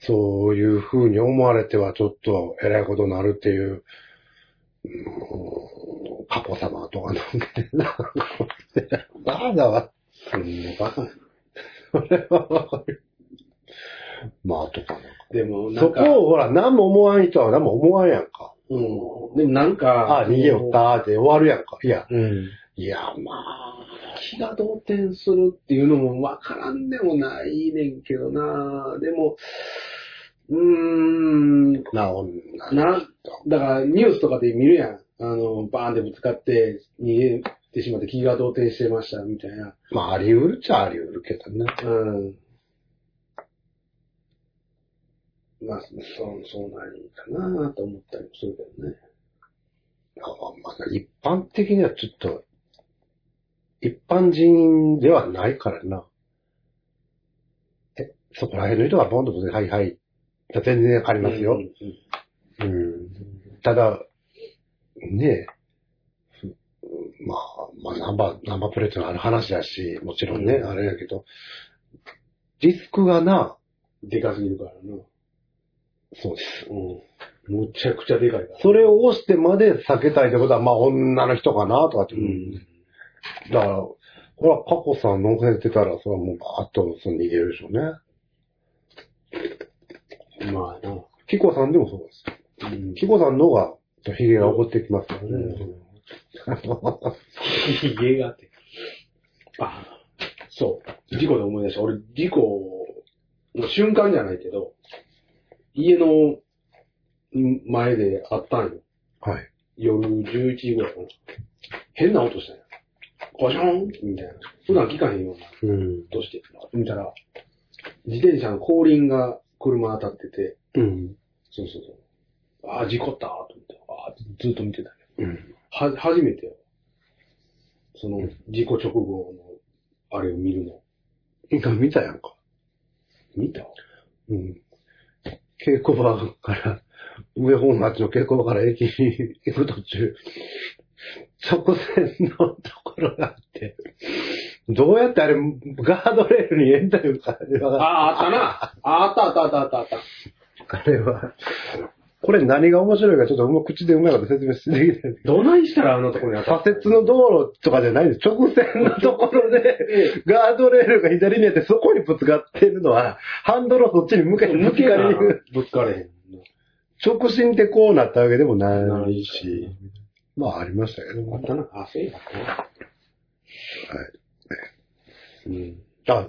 Speaker 2: う。そういう風に思われてはちょっと偉いことになるっていう、うん、過去様とかなんてな。なんだわ。
Speaker 1: そんなバカな。
Speaker 2: それはわかる。まあ、とかなんか。
Speaker 1: でも、な
Speaker 2: そこをほら、何も思わん人は何も思わんやんか。
Speaker 1: うん。でもなんか、
Speaker 2: あ逃げよったーって終わるやんか。いや、
Speaker 1: うん。
Speaker 2: いや、まあ、
Speaker 1: 気が動転するっていうのもわからんでもないねんけどなでも、うーん、
Speaker 2: な、女
Speaker 1: な、だからニュースとかで見るやん。あの、バーンってぶつかって逃げてしまって気が動転してましたみたいな。
Speaker 2: まあ、あり得るっちゃあり得るけどね。
Speaker 1: うん。まあ、そう、そうなんかなと思ったりもするけどね。
Speaker 2: まあまあ、一般的にはちょっと、一般人ではないからな。え、そこら辺の人がボンとで、はいはい。全然ありますよ。
Speaker 1: うんうん
Speaker 2: うん。ただ、ねえ、ふまあ、まあ、ナンバー、ナンバープレートのある話だし、もちろんね、
Speaker 1: うん
Speaker 2: あれやけど、リスクがな、
Speaker 1: でかすぎるからな。
Speaker 2: そうです。
Speaker 1: うん。むちゃくちゃでかいから。
Speaker 2: それを押してまで避けたいってことは、まあ、女の人かな、とかって
Speaker 1: う。ん。
Speaker 2: だから、これは過去さん乗せてたら、それはもうバーッとその逃げるでしょうね。
Speaker 1: まあな。
Speaker 2: キコさんでもそうです。
Speaker 1: うん。
Speaker 2: キコさんの方が、ヒゲが起こってきますからね。
Speaker 1: うん ひげがあって。あ、そう。事故で思い出した。俺、事故の瞬間じゃないけど、家のん前であったんよ。
Speaker 2: はい。
Speaker 1: 夜11時ぐらいかな。変な音したんよ。ゴションみたいな。普段聞かへんような
Speaker 2: うん。
Speaker 1: 音して？見たら、自転車の後輪が車当たってて、
Speaker 2: うん。
Speaker 1: そうそうそう。ああ、事故ったと思って、ああ、ずっと見てたけど。
Speaker 2: うん。
Speaker 1: は、初めてよ。その、事故直後の、あれを見るの。
Speaker 2: 今見たやんか。
Speaker 1: 見た？
Speaker 2: うん。稽古場から、上本町の稽古場から駅に 行く途中、直線のところがあって、どうやってあれ、ガードレールに入れんだいうか、あれ
Speaker 1: あ
Speaker 2: は
Speaker 1: あ、あったな。ああったあったあったあったあった。
Speaker 2: あれは、これ何が面白いかちょっとうま口でうまいこと説明してできない。
Speaker 1: どないしたらあのところに当た
Speaker 2: 左折の道路とかじゃないです。直線のところで、ガードレールが左にあってそこにぶつかってるのは、ハンドルをそっちに向けてぶつかりに行く。
Speaker 1: ぶつかれへん。
Speaker 2: 直進ってこうなったわけでもな
Speaker 1: ない
Speaker 2: いし
Speaker 1: し。
Speaker 2: まあありましたけども。
Speaker 1: あったな。あ、そういえばね。うん。
Speaker 2: あ、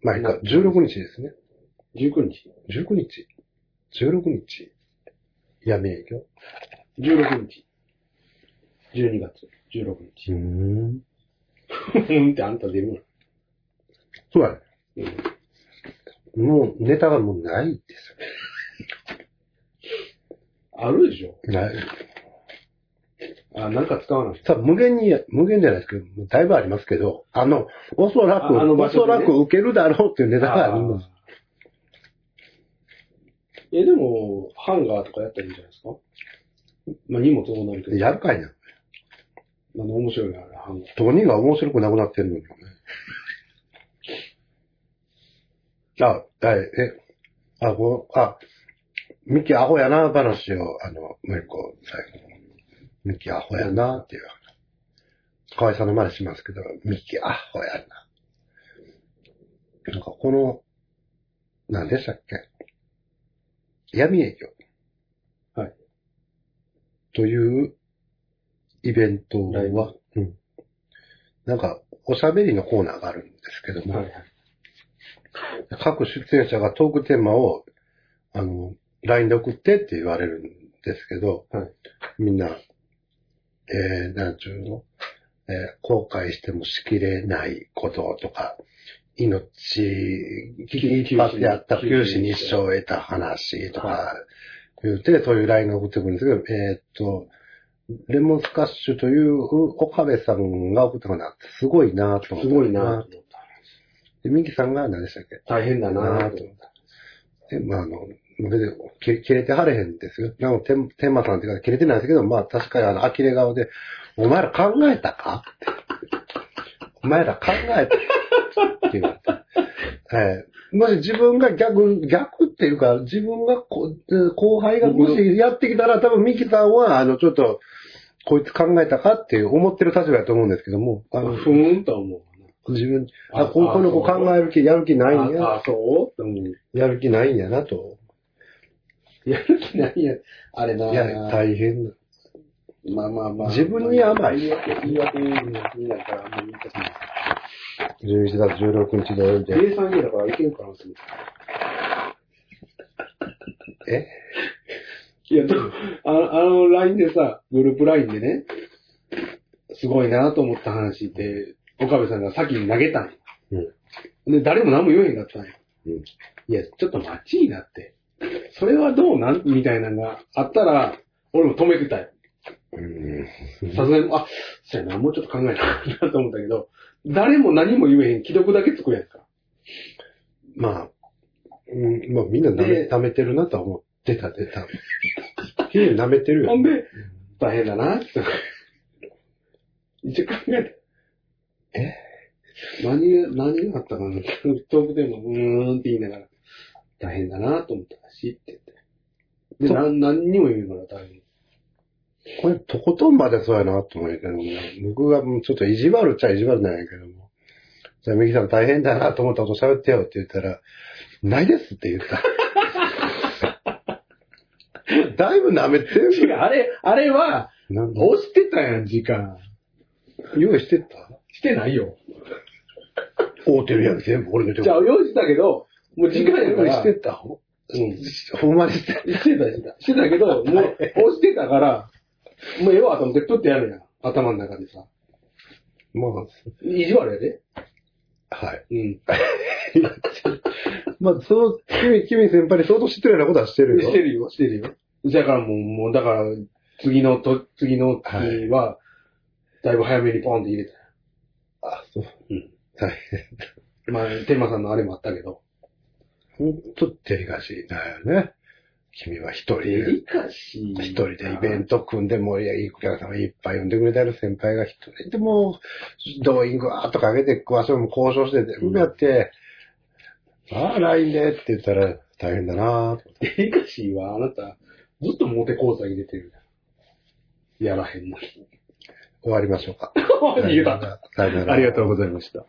Speaker 2: まあいいか、16日ですね。
Speaker 1: 19日。
Speaker 2: 19日 ?16 日闇営業
Speaker 1: 16日。12月16日。
Speaker 2: ん。
Speaker 1: うんってあんた出る
Speaker 2: そうだね。
Speaker 1: うん。
Speaker 2: もうネタがもうないです
Speaker 1: あるでしょ
Speaker 2: よ。ない。
Speaker 1: あ、なんか使わない。
Speaker 2: さ無限に、無限じゃないですけど、もうだいぶありますけど、あの、おそらく、
Speaker 1: ああの場
Speaker 2: おそ
Speaker 1: 所でね
Speaker 2: らく受けるだろうっていうネタがあります。
Speaker 1: え、でも、ハンガーとかやったらいいんじゃないですか？まあ、荷物多なるけど。
Speaker 2: やるかいな。
Speaker 1: あの、面白いな、ハンガー。
Speaker 2: どうにが面白くなくなってるのにね。あ、はい、え、あ、こう、あ、ミキアホやな話を、あの、もう一個、最後。ミキアホやなっていう。河合さんの真似しますけど、ミキアホやな。なんかこの、何でしたっけ？闇営業。
Speaker 1: はい。
Speaker 2: というイベントは、うん。なんか、おしゃべりのコーナーがあるんですけども、
Speaker 1: はいはい。
Speaker 2: 各出演者がトークテーマを、あの、LINE で送ってって言われるんですけど、
Speaker 1: はい
Speaker 2: みんな、えー、なんちゅうの、えー後悔してもしきれないこととか、命、一発であった九死に一生を得た話とか、言うて、そういう LINE が送ってくるんですけど、えっと、レモンスカッシュという岡部さんが送ったかな、すごいなと思った。
Speaker 1: すごいなと思った。
Speaker 2: で、ミキさんが何でしたっけ
Speaker 1: 大変だなと思った。
Speaker 2: で、まあ、あの、別に切れてはれへんですよ。なの、天天馬さんっていうか切れてないんですけど、まあ確かにあの、呆れ顔で、お前ら考えたかってお前ら考えたって言われて。ええもし自分が逆、逆っていうか、自分がこ後輩がもしやってきたら、多分ミキさんは、あの、ちょっと、こいつ考えたかって思ってる立場だと思うんですけども、あの、
Speaker 1: ふーんと思う。
Speaker 2: 自分、
Speaker 1: あ
Speaker 2: あ、このこの子考える気、やる気ないん
Speaker 1: あ、
Speaker 2: や
Speaker 1: あ、そう？
Speaker 2: やる気ないんやなと。
Speaker 1: やる気ないや。あれな。
Speaker 2: いや、大変だ。
Speaker 1: まあまあまあ。
Speaker 2: 自分に甘い
Speaker 1: 言い訳、言い訳になるから、あんまり言いたくない。
Speaker 2: 11月16日土曜日で。
Speaker 1: 計算家だからいけるかなと思って。
Speaker 2: え？
Speaker 1: いや、あの、あの LINE でさ、グループ LINE でね、すごいなと思った話って、岡部さんが先に投げたんよ。で、誰も何も言えへんかったんよ。
Speaker 2: うん
Speaker 1: いや、ちょっと待ちいなって。それはどうなん？みたいなのがあったら、俺も止めてたよ。
Speaker 2: うん。
Speaker 1: さすがに、あ、そうやな、もうちょっと考えたいなと思ったけど、誰も何も言えへん、既読だけつくやんか。
Speaker 2: まあ、うん、まあみんな舐め
Speaker 1: で
Speaker 2: 舐めてるなとは思ってたで、多分。君舐めてるよ。
Speaker 1: ほんで、大変だなって。一応考えて。
Speaker 2: え？
Speaker 1: 何が、何があったかなトークテーマ、うーんって言いながら、大変だなと思ったらしいって言って。で、なん何にも言うから大変。
Speaker 2: これ、とことんまでそうやなと思うけども、僕がもうちょっと意地悪っちゃ意地悪なんやけども、じゃあ、ミキさん大変だなと思ったこと喋ってよって言ったら、ないですって言った。だいぶ舐めてる
Speaker 1: 違う、あれ、あれは、押してたやん、時間。
Speaker 2: 用意してた？
Speaker 1: してないよ。
Speaker 2: 合うてるやん、全部俺のとこ
Speaker 1: じゃあ、用意してたけど、もう時間やから。
Speaker 2: 用意してた？
Speaker 1: うん。
Speaker 2: ほんまにして
Speaker 1: してた、してた。してたけど、もう、押してたから、もうええわと思って、プってやるやん。頭の中でさ。
Speaker 2: ま
Speaker 1: 意地悪やで。
Speaker 2: あ、はい。
Speaker 1: うん。
Speaker 2: まあ、そう、君、君先輩に相当知ってるようなことはしてるよ。
Speaker 1: してるよ、してるよ。だからもう、もう、だから、次のと、次の日は、だいぶ早めにポンって入れたよ。
Speaker 2: あ、そう。
Speaker 1: うん。
Speaker 2: 大変。
Speaker 1: まあ、天馬さんのあれもあったけど。
Speaker 2: ほんと、デリカシーだよね。君は一人で。一人でイベント組んでも、いや、いいお客様いっぱい呼んでくれてる先輩が一人でもう、動員ぐわーっとかけて、詳しいも交渉して全部やって、ああ、LINE でって言ったら、大変だなぁと。
Speaker 1: デリカシーはあなた、ずっとモテ講座入れてる。やらへんのに。
Speaker 2: 終わりましょうか。
Speaker 1: ありがとうございました。